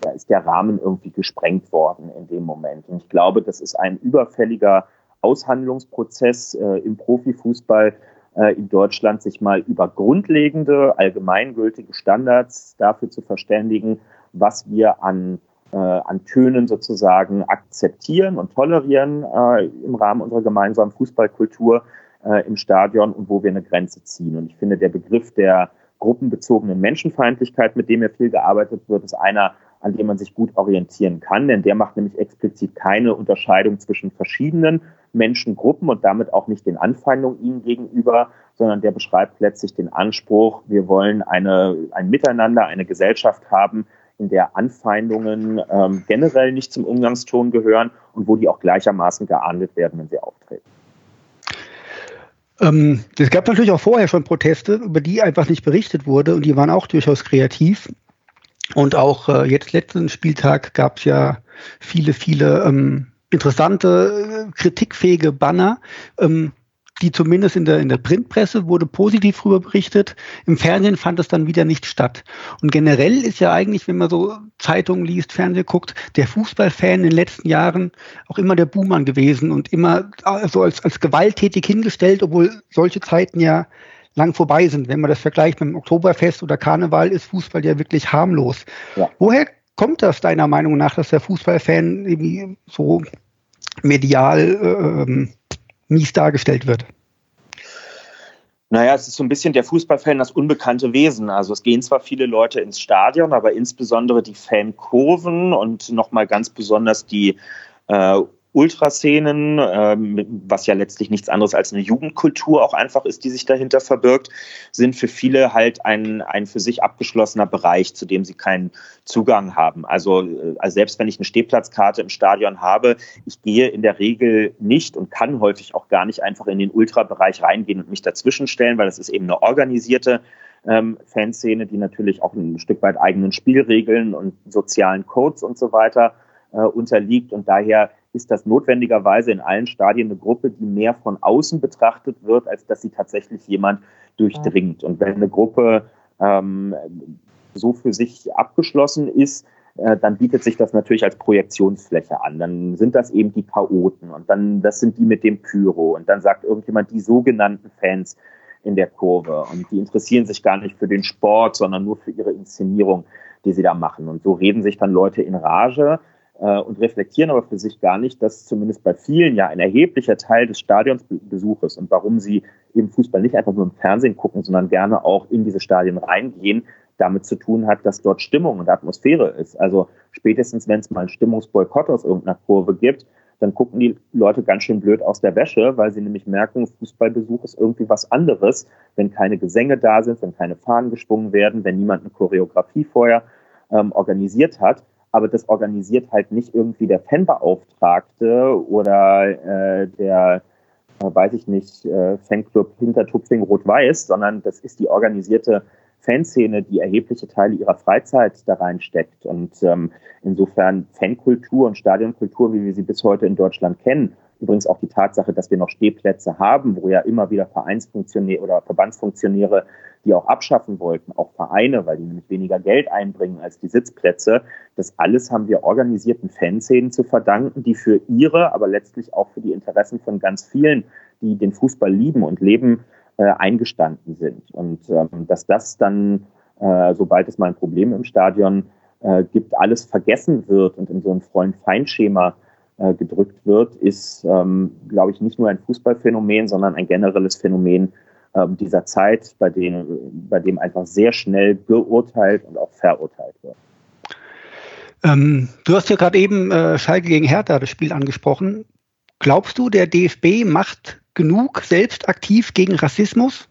da ist der Rahmen irgendwie gesprengt worden in dem Moment. Und ich glaube, das ist ein überfälliger Aushandlungsprozess äh, im Profifußball äh, in Deutschland, sich mal über grundlegende, allgemeingültige Standards dafür zu verständigen, was wir an äh, an Tönen sozusagen akzeptieren und tolerieren äh, im Rahmen unserer gemeinsamen Fußballkultur äh, im Stadion und wo wir eine Grenze ziehen. Und ich finde, der Begriff der gruppenbezogenen Menschenfeindlichkeit, mit dem ja viel gearbeitet wird, ist einer, an dem man sich gut orientieren kann, denn der macht nämlich explizit keine Unterscheidung zwischen verschiedenen Menschengruppen und damit auch nicht den Anfeindungen ihnen gegenüber, sondern der beschreibt letztlich den Anspruch, wir wollen eine, ein Miteinander, eine Gesellschaft haben, in der Anfeindungen ähm, generell nicht zum Umgangston gehören und wo die auch gleichermaßen geahndet werden, wenn sie auftreten. Ähm, es gab natürlich auch vorher schon Proteste, über die einfach nicht berichtet wurde und die waren auch durchaus kreativ. Und auch äh, jetzt letzten Spieltag gab es ja viele, viele ähm, interessante, äh, kritikfähige Banner. Ähm, die zumindest in der, in der Printpresse wurde positiv darüber berichtet. Im Fernsehen fand es dann wieder nicht statt. Und generell ist ja eigentlich, wenn man so Zeitungen liest, Fernsehen guckt, der Fußballfan in den letzten Jahren auch immer der Buhmann gewesen und immer so also als, als gewalttätig hingestellt, obwohl solche Zeiten ja lang vorbei sind. Wenn man das vergleicht mit dem Oktoberfest oder Karneval, ist Fußball ja wirklich harmlos. Ja. Woher kommt das deiner Meinung nach, dass der Fußballfan irgendwie so medial äh, ähm, mies dargestellt wird. Naja, es ist so ein bisschen der Fußballfan das unbekannte Wesen. Also es gehen zwar viele Leute ins Stadion, aber insbesondere die Fankurven und nochmal ganz besonders die äh, Ultraszenen, ähm, was ja letztlich nichts anderes als eine Jugendkultur auch einfach ist, die sich dahinter verbirgt, sind für viele halt ein, ein für sich abgeschlossener Bereich, zu dem sie keinen Zugang haben. Also, äh, also selbst wenn ich eine Stehplatzkarte im Stadion habe, ich gehe in der Regel nicht und kann häufig auch gar nicht einfach in den Ultrabereich reingehen und mich dazwischen stellen, weil das ist eben eine organisierte ähm, Fanszene, die natürlich auch ein Stück weit eigenen Spielregeln und sozialen Codes und so weiter äh, unterliegt und daher ist das notwendigerweise in allen Stadien eine Gruppe, die mehr von außen betrachtet wird, als dass sie tatsächlich jemand durchdringt. Und wenn eine Gruppe ähm, so für sich abgeschlossen ist, äh, dann bietet sich das natürlich als Projektionsfläche an. Dann sind das eben die Chaoten und dann das sind die mit dem Pyro und dann sagt irgendjemand die sogenannten Fans in der Kurve und die interessieren sich gar nicht für den Sport, sondern nur für ihre Inszenierung, die sie da machen. Und so reden sich dann Leute in Rage äh, und reflektieren aber für sich gar nicht, dass zumindest bei vielen ja ein erheblicher Teil des Stadionsbesuches und warum sie eben Fußball nicht einfach nur im Fernsehen gucken, sondern gerne auch in diese Stadien reingehen, damit zu tun hat, dass dort Stimmung und Atmosphäre ist. Also spätestens, wenn es mal einen Stimmungsboykott aus irgendeiner Kurve gibt, dann gucken die Leute ganz schön blöd aus der Wäsche, weil sie nämlich merken, Fußballbesuch ist irgendwie was anderes, wenn keine Gesänge da sind, wenn keine Fahnen geschwungen werden, wenn niemand eine Choreografie vorher ähm, organisiert hat aber das organisiert halt nicht irgendwie der Fanbeauftragte oder äh, der, äh, weiß ich nicht, äh, Fanclub hinter Tupfing Rot-Weiß, sondern das ist die organisierte Fanszene, die erhebliche Teile ihrer Freizeit da reinsteckt. Und ähm, insofern Fankultur und Stadionkultur, wie wir sie bis heute in Deutschland kennen, Übrigens auch die Tatsache, dass wir noch Stehplätze haben, wo ja immer wieder Vereinsfunktionäre oder Verbandsfunktionäre die auch abschaffen wollten, auch Vereine, weil die nämlich weniger Geld einbringen als die Sitzplätze. Das alles haben wir organisierten Fanszenen zu verdanken, die für ihre, aber letztlich auch für die Interessen von ganz vielen, die den Fußball lieben und leben, äh, eingestanden sind. Und ähm, dass das dann, äh, sobald es mal ein Problem im Stadion äh, gibt, alles vergessen wird und in so ein Freund-Feind-Schema äh, gedrückt wird, ist, ähm, glaube ich, nicht nur ein Fußballphänomen, sondern ein generelles Phänomen äh, dieser Zeit, bei dem, bei dem einfach sehr schnell geurteilt und auch verurteilt wird. Ähm, du hast ja gerade eben äh, Schalke gegen Hertha das Spiel angesprochen. Glaubst du, der DFB macht genug selbst aktiv gegen Rassismus?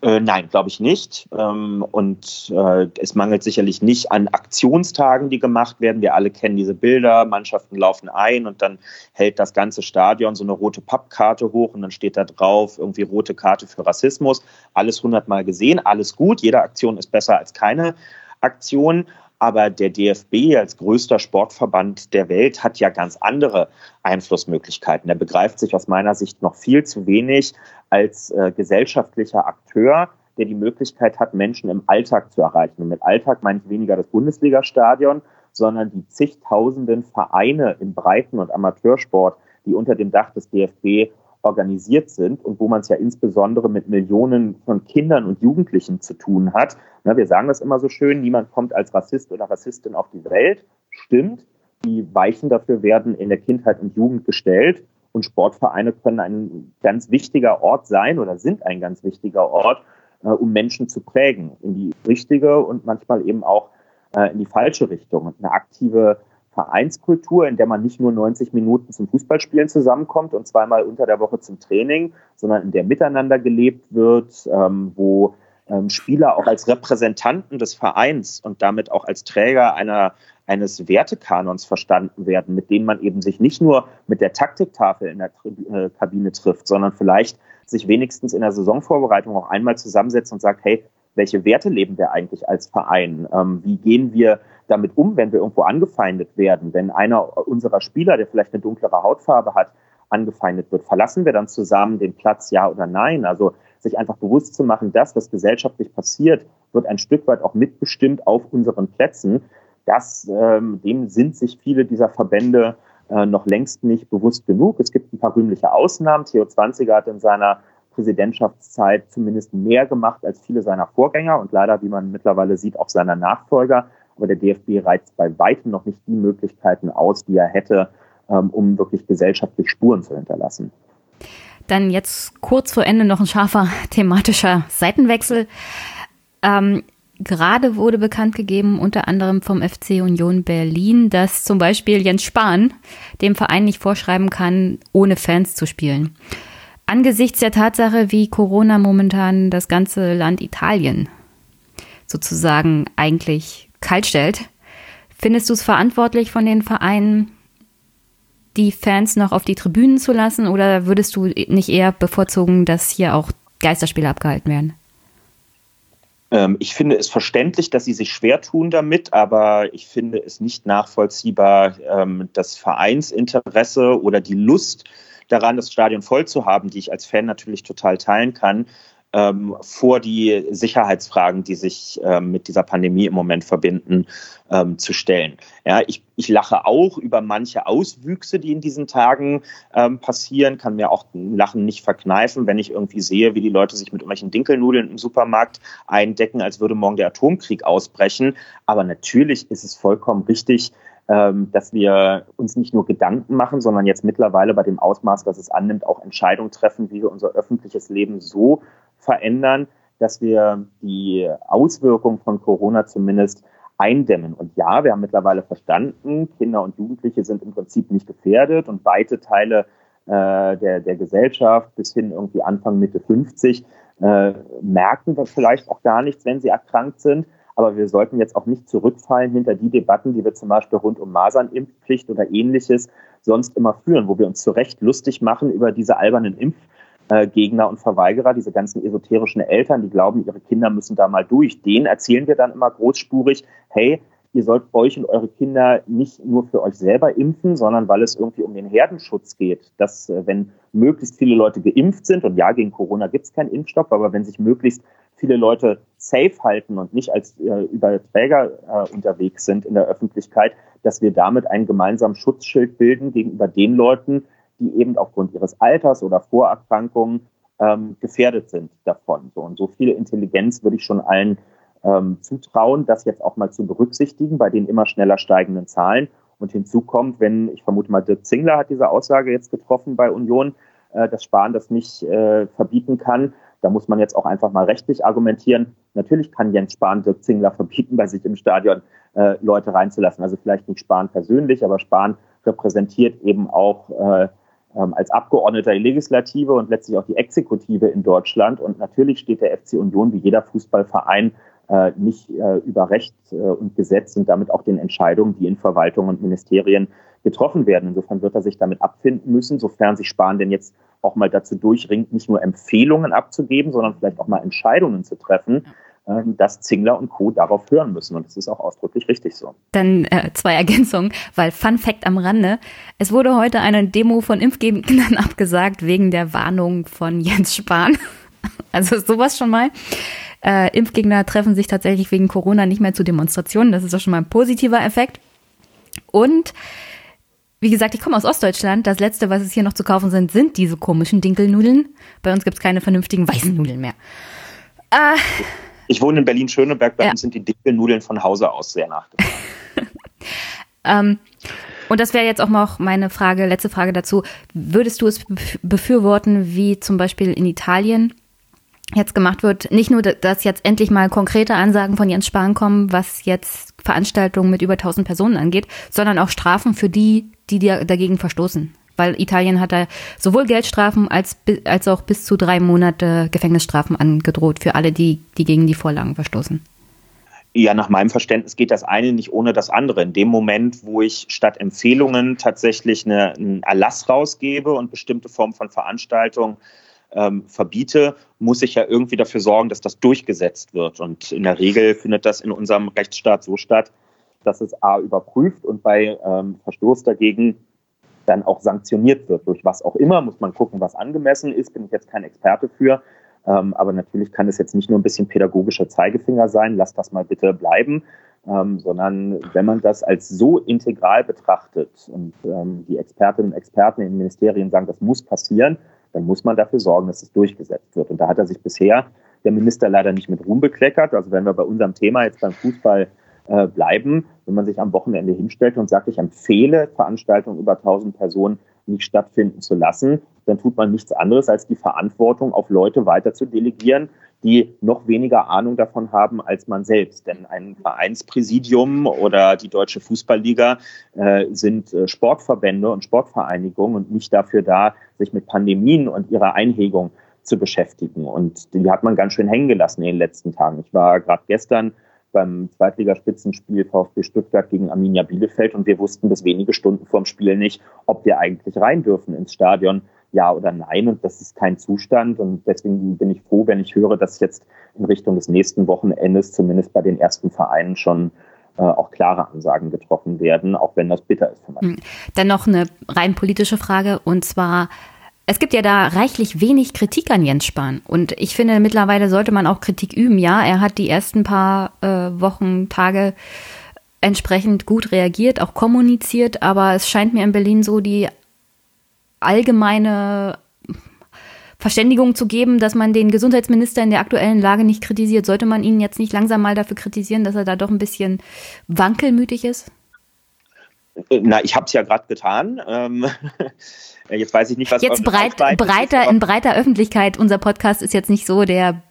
Äh, nein, glaube ich nicht. Ähm, und äh, es mangelt sicherlich nicht an Aktionstagen, die gemacht werden. Wir alle kennen diese Bilder. Mannschaften laufen ein und dann hält das ganze Stadion so eine rote Pappkarte hoch und dann steht da drauf irgendwie rote Karte für Rassismus. Alles hundertmal gesehen, alles gut. Jede Aktion ist besser als keine Aktion. Aber der DFB als größter Sportverband der Welt hat ja ganz andere Einflussmöglichkeiten. Er begreift sich aus meiner Sicht noch viel zu wenig als äh, gesellschaftlicher Akteur, der die Möglichkeit hat, Menschen im Alltag zu erreichen. Und mit Alltag meine ich weniger das Bundesliga-Stadion, sondern die zigtausenden Vereine im Breiten- und Amateursport, die unter dem Dach des DFB organisiert sind und wo man es ja insbesondere mit Millionen von Kindern und Jugendlichen zu tun hat. Na, wir sagen das immer so schön, niemand kommt als Rassist oder Rassistin auf die Welt. Stimmt, die Weichen dafür werden in der Kindheit und Jugend gestellt. Und Sportvereine können ein ganz wichtiger Ort sein oder sind ein ganz wichtiger Ort, äh, um Menschen zu prägen in die richtige und manchmal eben auch äh, in die falsche Richtung. Und eine aktive Vereinskultur, in der man nicht nur 90 Minuten zum Fußballspielen zusammenkommt und zweimal unter der Woche zum Training, sondern in der miteinander gelebt wird, ähm, wo ähm, Spieler auch als Repräsentanten des Vereins und damit auch als Träger einer, eines Wertekanons verstanden werden, mit dem man eben sich nicht nur mit der Taktiktafel in der äh, Kabine trifft, sondern vielleicht sich wenigstens in der Saisonvorbereitung auch einmal zusammensetzt und sagt, hey, welche Werte leben wir eigentlich als Verein? Ähm, wie gehen wir damit um, wenn wir irgendwo angefeindet werden? Wenn einer unserer Spieler, der vielleicht eine dunklere Hautfarbe hat, angefeindet wird, verlassen wir dann zusammen den Platz, ja oder nein? Also sich einfach bewusst zu machen, das, was gesellschaftlich passiert, wird ein Stück weit auch mitbestimmt auf unseren Plätzen. Das, ähm, dem sind sich viele dieser Verbände äh, noch längst nicht bewusst genug. Es gibt ein paar rühmliche Ausnahmen. Theo Zwanziger hat in seiner Präsidentschaftszeit zumindest mehr gemacht als viele seiner Vorgänger und leider, wie man mittlerweile sieht, auch seiner Nachfolger. Aber der DFB reizt bei weitem noch nicht die Möglichkeiten aus, die er hätte, ähm, um wirklich gesellschaftlich Spuren zu hinterlassen. Dann jetzt kurz vor Ende noch ein scharfer thematischer Seitenwechsel. Ähm, gerade wurde bekannt gegeben, unter anderem vom FC Union Berlin, dass zum Beispiel Jens Spahn dem Verein nicht vorschreiben kann, ohne Fans zu spielen. Angesichts der Tatsache, wie Corona momentan das ganze Land Italien sozusagen eigentlich kalt stellt, findest du es verantwortlich von den Vereinen, die Fans noch auf die Tribünen zu lassen oder würdest du nicht eher bevorzugen, dass hier auch Geisterspiele abgehalten werden? Ähm, ich finde es verständlich, dass sie sich schwer tun damit, aber ich finde es nicht nachvollziehbar, ähm, das Vereinsinteresse oder die Lust daran, das Stadion voll zu haben, die ich als Fan natürlich total teilen kann, ähm, vor die Sicherheitsfragen, die sich ähm, mit dieser Pandemie im Moment verbinden, ähm, zu stellen. Ja, ich, ich lache auch über manche Auswüchse, die in diesen Tagen ähm, passieren, kann mir auch Lachen nicht verkneifen, wenn ich irgendwie sehe, wie die Leute sich mit irgendwelchen Dinkelnudeln im Supermarkt eindecken, als würde morgen der Atomkrieg ausbrechen. Aber natürlich ist es vollkommen richtig, dass wir uns nicht nur Gedanken machen, sondern jetzt mittlerweile bei dem Ausmaß, das es annimmt, auch Entscheidungen treffen, wie wir unser öffentliches Leben so verändern, dass wir die Auswirkungen von Corona zumindest eindämmen. Und ja, wir haben mittlerweile verstanden, Kinder und Jugendliche sind im Prinzip nicht gefährdet und weite Teile äh, der, der Gesellschaft bis hin irgendwie Anfang, Mitte 50 äh, merken wir vielleicht auch gar nichts, wenn sie erkrankt sind. Aber wir sollten jetzt auch nicht zurückfallen hinter die Debatten, die wir zum Beispiel rund um Masernimpfpflicht oder ähnliches sonst immer führen, wo wir uns zu Recht lustig machen über diese albernen Impfgegner und Verweigerer, diese ganzen esoterischen Eltern, die glauben, ihre Kinder müssen da mal durch. Denen erzählen wir dann immer großspurig, hey, ihr sollt euch und eure Kinder nicht nur für euch selber impfen, sondern weil es irgendwie um den Herdenschutz geht. Dass, äh, wenn möglichst viele Leute geimpft sind, und ja, gegen Corona gibt es keinen Impfstoff, aber wenn sich möglichst viele Leute safe halten und nicht als äh, Überträger äh, unterwegs sind in der Öffentlichkeit, dass wir damit ein gemeinsames Schutzschild bilden gegenüber den Leuten, die eben aufgrund ihres Alters oder Vorerkrankungen ähm, gefährdet sind davon. So, und so viel Intelligenz würde ich schon allen ähm, zutrauen, das jetzt auch mal zu berücksichtigen bei den immer schneller steigenden Zahlen. Und hinzu kommt, wenn, ich vermute mal, Dirk Zingler hat diese Aussage jetzt getroffen bei Union, äh, dass Spahn das nicht äh, verbieten kann. Da muss man jetzt auch einfach mal rechtlich argumentieren. Natürlich kann Jens Spahn Dirk Zingler verbieten, bei sich im Stadion äh, Leute reinzulassen. Also vielleicht nicht Spahn persönlich, aber Spahn repräsentiert eben auch äh, ähm, als Abgeordneter die Legislative und letztlich auch die Exekutive in Deutschland. Und natürlich steht der FC Union wie jeder Fußballverein äh, nicht äh, über Recht äh, und Gesetz und damit auch den Entscheidungen, die in Verwaltung und Ministerien getroffen werden. Insofern wird er sich damit abfinden müssen, sofern sich Spahn denn jetzt auch mal dazu durchringt, nicht nur Empfehlungen abzugeben, sondern vielleicht auch mal Entscheidungen zu treffen, ähm, dass Zingler und Co. darauf hören müssen. Und das ist auch ausdrücklich richtig so. Dann äh, zwei Ergänzungen, weil Fun Fact am Rande. Es wurde heute eine Demo von Impfgegnern abgesagt wegen der Warnung von Jens Spahn. Also sowas schon mal. Äh, Impfgegner treffen sich tatsächlich wegen Corona nicht mehr zu Demonstrationen. Das ist doch schon mal ein positiver Effekt. Und wie gesagt, ich komme aus Ostdeutschland. Das letzte, was es hier noch zu kaufen sind, sind diese komischen Dinkelnudeln. Bei uns gibt es keine vernünftigen weißen Nudeln mehr. Äh, ich wohne in Berlin-Schöneberg, bei ja. uns sind die Dinkelnudeln von Hause aus sehr nachgefragt. ähm, und das wäre jetzt auch noch meine Frage, letzte Frage dazu. Würdest du es befürworten, wie zum Beispiel in Italien jetzt gemacht wird, nicht nur, dass jetzt endlich mal konkrete Ansagen von Jens Spahn kommen, was jetzt Veranstaltungen mit über 1000 Personen angeht, sondern auch Strafen für die, die dagegen verstoßen. Weil Italien hat da sowohl Geldstrafen als, als auch bis zu drei Monate Gefängnisstrafen angedroht für alle, die, die gegen die Vorlagen verstoßen. Ja, nach meinem Verständnis geht das eine nicht ohne das andere. In dem Moment, wo ich statt Empfehlungen tatsächlich eine, einen Erlass rausgebe und bestimmte Formen von Veranstaltungen ähm, verbiete, muss ich ja irgendwie dafür sorgen, dass das durchgesetzt wird. Und in der Regel findet das in unserem Rechtsstaat so statt, dass es A überprüft und bei ähm, Verstoß dagegen dann auch sanktioniert wird. Durch was auch immer muss man gucken, was angemessen ist. Bin ich jetzt kein Experte für. Ähm, aber natürlich kann es jetzt nicht nur ein bisschen pädagogischer Zeigefinger sein, lass das mal bitte bleiben, ähm, sondern wenn man das als so integral betrachtet und ähm, die Expertinnen und Experten in den Ministerien sagen, das muss passieren, dann muss man dafür sorgen, dass es durchgesetzt wird. Und da hat er sich bisher der Minister leider nicht mit Ruhm bekleckert. Also wenn wir bei unserem Thema jetzt beim Fußball äh, bleiben, wenn man sich am Wochenende hinstellt und sagt, ich empfehle Veranstaltungen über 1000 Personen nicht stattfinden zu lassen, dann tut man nichts anderes, als die Verantwortung auf Leute weiter zu delegieren, die noch weniger Ahnung davon haben als man selbst. Denn ein Vereinspräsidium oder die Deutsche Fußballliga äh, sind äh, Sportverbände und Sportvereinigungen und nicht dafür da, sich mit Pandemien und ihrer Einhegung zu beschäftigen. Und die hat man ganz schön hängen gelassen in den letzten Tagen. Ich war gerade gestern beim Zweitligaspitzenspiel VfB Stuttgart gegen Arminia Bielefeld und wir wussten bis wenige Stunden vorm Spiel nicht, ob wir eigentlich rein dürfen ins Stadion, ja oder nein. Und das ist kein Zustand. Und deswegen bin ich froh, wenn ich höre, dass jetzt in Richtung des nächsten Wochenendes zumindest bei den ersten Vereinen schon äh, auch klare Ansagen getroffen werden, auch wenn das bitter ist. Hm. Dann noch eine rein politische Frage und zwar es gibt ja da reichlich wenig Kritik an Jens Spahn. Und ich finde, mittlerweile sollte man auch Kritik üben. Ja, er hat die ersten paar äh, Wochen, Tage entsprechend gut reagiert, auch kommuniziert. Aber es scheint mir in Berlin so die allgemeine Verständigung zu geben, dass man den Gesundheitsminister in der aktuellen Lage nicht kritisiert. Sollte man ihn jetzt nicht langsam mal dafür kritisieren, dass er da doch ein bisschen wankelmütig ist? Na, ich habe es ja gerade getan. Ähm, jetzt weiß ich nicht, was jetzt breit, breiter ist, in breiter Öffentlichkeit. Unser Podcast ist jetzt nicht so der.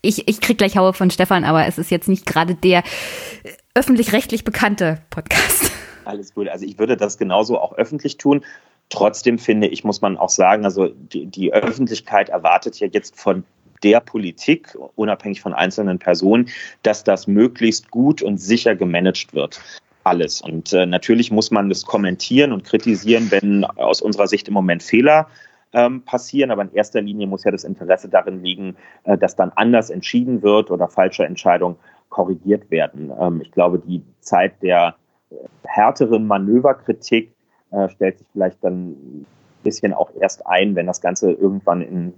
Ich, ich krieg gleich Haue von Stefan, aber es ist jetzt nicht gerade der öffentlich-rechtlich bekannte Podcast. Alles gut. Also ich würde das genauso auch öffentlich tun. Trotzdem finde ich, muss man auch sagen, also die, die Öffentlichkeit erwartet ja jetzt von der Politik, unabhängig von einzelnen Personen, dass das möglichst gut und sicher gemanagt wird alles. Und äh, natürlich muss man das kommentieren und kritisieren, wenn aus unserer Sicht im Moment Fehler ähm, passieren. Aber in erster Linie muss ja das Interesse darin liegen, äh, dass dann anders entschieden wird oder falsche Entscheidungen korrigiert werden. Ähm, ich glaube, die Zeit der äh, härteren Manöverkritik äh, stellt sich vielleicht dann ein bisschen auch erst ein, wenn das Ganze irgendwann in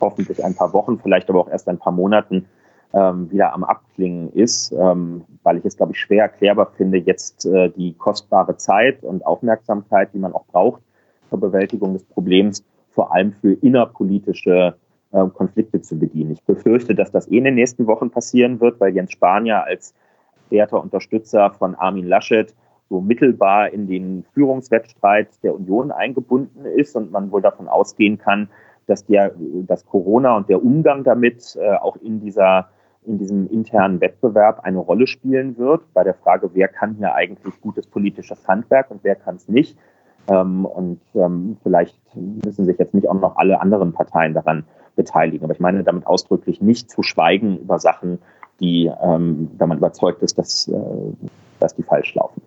hoffentlich ein paar Wochen, vielleicht aber auch erst ein paar Monaten ähm, wieder am Abklingen ist, ähm, weil ich es, glaube ich, schwer erklärbar finde, jetzt äh, die kostbare Zeit und Aufmerksamkeit, die man auch braucht zur Bewältigung des Problems, vor allem für innerpolitische äh, Konflikte zu bedienen. Ich befürchte, dass das eh in den nächsten Wochen passieren wird, weil Jens Spanier als werter Unterstützer von Armin Laschet so mittelbar in den Führungswettstreit der Union eingebunden ist und man wohl davon ausgehen kann, dass der, dass Corona und der Umgang damit äh, auch in dieser in diesem internen Wettbewerb eine Rolle spielen wird bei der Frage, wer kann hier eigentlich gutes politisches Handwerk und wer kann es nicht. Ähm, und ähm, vielleicht müssen sich jetzt nicht auch noch alle anderen Parteien daran beteiligen. Aber ich meine damit ausdrücklich nicht zu schweigen über Sachen, die, ähm, wenn man überzeugt ist, dass, äh, dass die falsch laufen.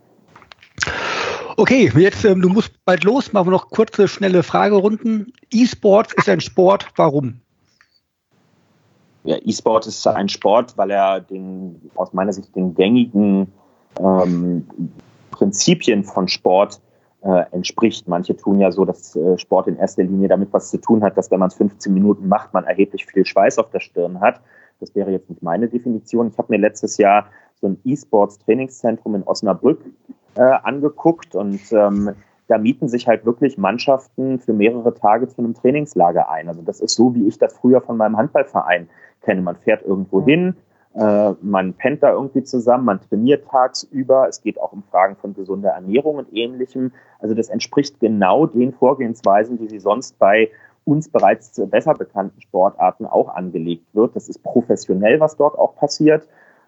Okay, jetzt ähm, du musst bald los. Machen wir noch kurze, schnelle Fragerunden. E-Sports ist ein Sport. Warum? Ja, E-Sport ist ein Sport, weil er den aus meiner Sicht den gängigen ähm, Prinzipien von Sport äh, entspricht. Manche tun ja so, dass äh, Sport in erster Linie damit was zu tun hat, dass wenn man es 15 Minuten macht, man erheblich viel Schweiß auf der Stirn hat. Das wäre jetzt nicht meine Definition. Ich habe mir letztes Jahr so ein E-Sports-Trainingszentrum in Osnabrück äh, angeguckt und ähm, da mieten sich halt wirklich Mannschaften für mehrere Tage zu einem Trainingslager ein. Also das ist so, wie ich das früher von meinem Handballverein kenne. Man fährt irgendwo hin, äh, man pennt da irgendwie zusammen, man trainiert tagsüber. Es geht auch um Fragen von gesunder Ernährung und ähnlichem. Also das entspricht genau den Vorgehensweisen, die Sie sonst bei uns bereits besser bekannten Sportarten auch angelegt wird. Das ist professionell, was dort auch passiert.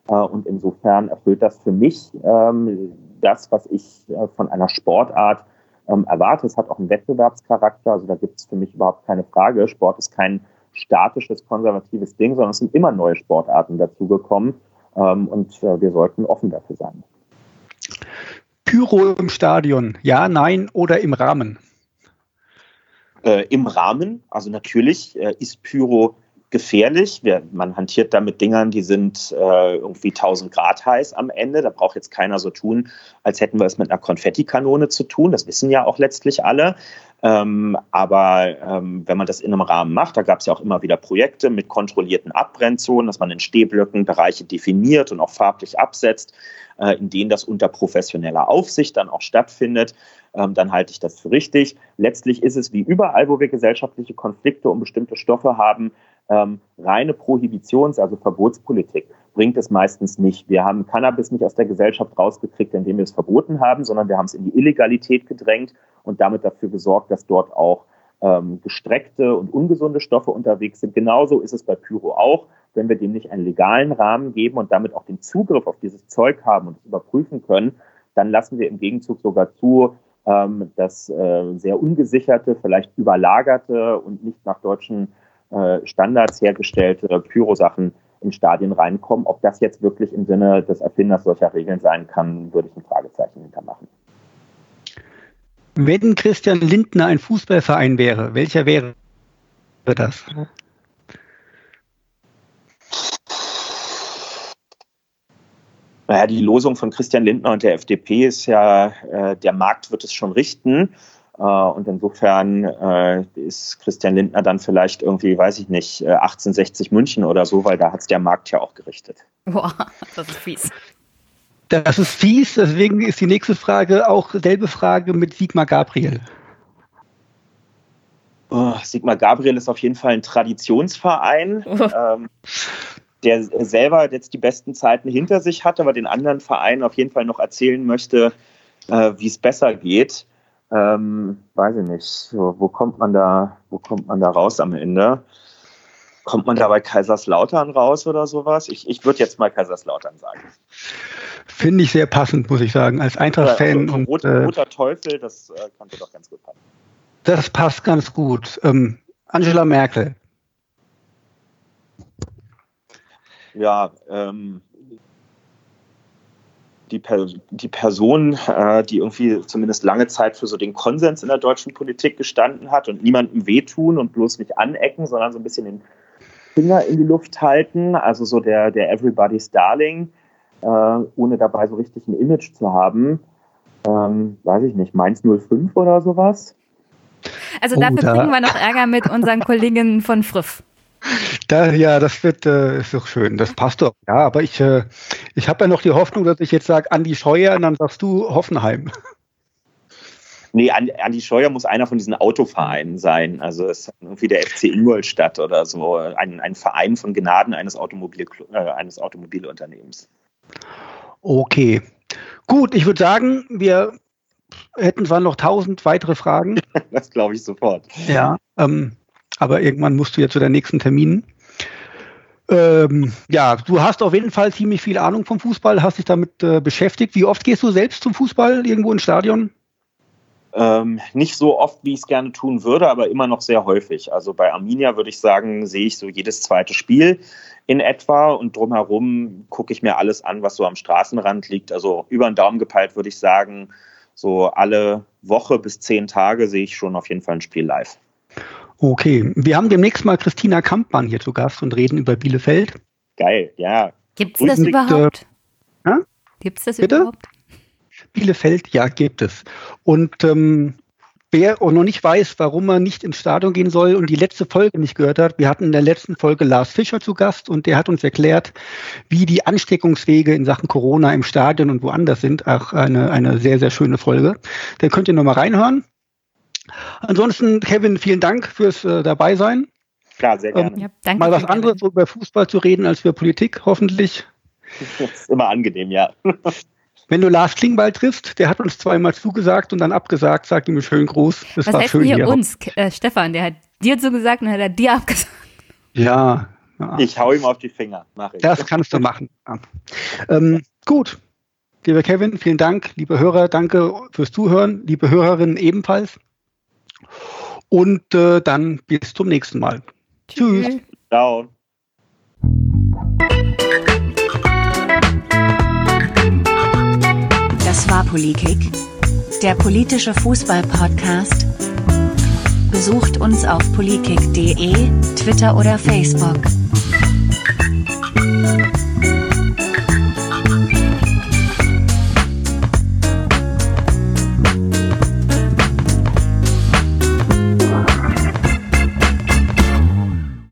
Äh, und insofern erfüllt das für mich ähm, das, was ich äh, von einer Sportart ähm, erwarte. Es hat auch einen Wettbewerbscharakter. Also da gibt es für mich überhaupt keine Frage. Sport ist kein statisches, konservatives Ding, sondern es sind immer neue Sportarten dazugekommen. Ähm, und äh, wir sollten offen dafür sein. Pyro im Stadion, ja, nein oder im Rahmen? Äh, Im Rahmen, also natürlich äh, ist Pyro gefährlich. Wir, man hantiert da mit Dingern, die sind äh, irgendwie 1000 Grad heiß am Ende. Da braucht jetzt keiner so tun, als hätten wir es mit einer Konfettikanone zu tun. Das wissen ja auch letztlich alle. Ähm, aber ähm, wenn man das in einem Rahmen macht, da gab es ja auch immer wieder Projekte mit kontrollierten Abbrennzonen, dass man in Stehblöcken Bereiche definiert und auch farblich absetzt, äh, in denen das unter professioneller Aufsicht dann auch stattfindet, ähm, dann halte ich das für richtig. Letztlich ist es wie überall, wo wir gesellschaftliche Konflikte um bestimmte Stoffe haben, ähm, reine Prohibitions-, also Verbotspolitik bringt es meistens nicht. Wir haben Cannabis nicht aus der Gesellschaft rausgekriegt, indem wir es verboten haben, sondern wir haben es in die Illegalität gedrängt und damit dafür gesorgt, dass dort auch ähm, gestreckte und ungesunde Stoffe unterwegs sind. Genauso ist es bei Pyro auch. Wenn wir dem nicht einen legalen Rahmen geben und damit auch den Zugriff auf dieses Zeug haben und es überprüfen können, dann lassen wir im Gegenzug sogar zu, ähm, dass äh, sehr ungesicherte, vielleicht überlagerte und nicht nach deutschen äh, Standards hergestellte Pyrosachen in Stadien reinkommen. Ob das jetzt wirklich im Sinne des Erfinders solcher Regeln sein kann, würde ich ein Fragezeichen hintermachen. Wenn Christian Lindner ein Fußballverein wäre, welcher wäre das? Naja, die Losung von Christian Lindner und der FDP ist ja, äh, der Markt wird es schon richten. Äh, und insofern äh, ist Christian Lindner dann vielleicht irgendwie, weiß ich nicht, 1860 äh, München oder so, weil da hat es der Markt ja auch gerichtet. Boah, das ist fies. Das ist fies, deswegen ist die nächste Frage auch selbe Frage mit Sigmar Gabriel. Oh, Sigmar Gabriel ist auf jeden Fall ein Traditionsverein, oh. ähm, der selber jetzt die besten Zeiten hinter sich hat, aber den anderen Vereinen auf jeden Fall noch erzählen möchte, äh, wie es besser geht. Ähm, weiß ich nicht. So, wo kommt man da, wo kommt man da raus am Ende? Kommt man da bei Kaiserslautern raus oder sowas? Ich, ich würde jetzt mal Kaiserslautern sagen. Finde ich sehr passend, muss ich sagen, als Eintracht-Fan. Also, rot, äh, roter Teufel, das äh, könnte doch ganz gut passen. Das passt ganz gut. Ähm, Angela Merkel. Ja, ähm, die, per die Person, äh, die irgendwie zumindest lange Zeit für so den Konsens in der deutschen Politik gestanden hat und niemandem wehtun und bloß nicht anecken, sondern so ein bisschen den Finger in die Luft halten, also so der, der Everybody's Darling, äh, ohne dabei so richtig ein Image zu haben. Ähm, weiß ich nicht, Mainz 05 oder sowas. Also dafür oh, kriegen wir noch Ärger mit unseren Kolleginnen von Friff. Da, ja, das wird äh, ist doch schön. Das passt doch. Ja, aber ich, äh, ich habe ja noch die Hoffnung, dass ich jetzt sage Andi Scheuer und dann sagst du Hoffenheim. Nee, Andi Scheuer muss einer von diesen Autovereinen sein. Also es ist irgendwie der FC Ingolstadt oder so. Ein, ein Verein von Gnaden eines, Automobil, äh, eines Automobilunternehmens. Okay. Gut, ich würde sagen, wir hätten zwar noch tausend weitere Fragen. das glaube ich sofort. Ja, ähm, aber irgendwann musst du ja zu der nächsten Termin. Ähm, ja, du hast auf jeden Fall ziemlich viel Ahnung vom Fußball, hast dich damit äh, beschäftigt. Wie oft gehst du selbst zum Fußball irgendwo ins Stadion? Ähm, nicht so oft, wie ich es gerne tun würde, aber immer noch sehr häufig. Also bei Arminia würde ich sagen, sehe ich so jedes zweite Spiel in etwa und drumherum gucke ich mir alles an, was so am Straßenrand liegt. Also über den Daumen gepeilt würde ich sagen, so alle Woche bis zehn Tage sehe ich schon auf jeden Fall ein Spiel live. Okay, wir haben demnächst mal Christina Kampmann hier zu Gast und reden über Bielefeld. Geil, ja. Gibt es das und, überhaupt? Äh, Gibt es das bitte? überhaupt? Bielefeld, ja, gibt es. Und ähm, wer auch noch nicht weiß, warum man nicht ins Stadion gehen soll und die letzte Folge nicht gehört hat, wir hatten in der letzten Folge Lars Fischer zu Gast und der hat uns erklärt, wie die Ansteckungswege in Sachen Corona im Stadion und woanders sind. Auch eine, eine sehr, sehr schöne Folge. Da könnt ihr nochmal reinhören. Ansonsten, Kevin, vielen Dank fürs äh, Dabeisein. Klar, sehr gerne. Ähm, ja, mal was anderes Kevin. über Fußball zu reden als über Politik, hoffentlich. Das ist immer angenehm, ja. Wenn du Lars Klingbeil triffst, der hat uns zweimal zugesagt und dann abgesagt, sag ihm einen schönen Gruß. Das Was war heißt schön hier, hier uns, äh, Stefan, der hat dir zugesagt und dann hat er dir abgesagt. Ja, ja. Ich hau ihm auf die Finger, mach ich. Das kannst du machen. Ja. Ähm, gut, lieber Kevin, vielen Dank. Liebe Hörer, danke fürs Zuhören. Liebe Hörerinnen ebenfalls. Und äh, dann bis zum nächsten Mal. Tschüss. Tschüss. Ciao. Das war Politik, der politische Fußball-Podcast. Besucht uns auf politik.de, Twitter oder Facebook.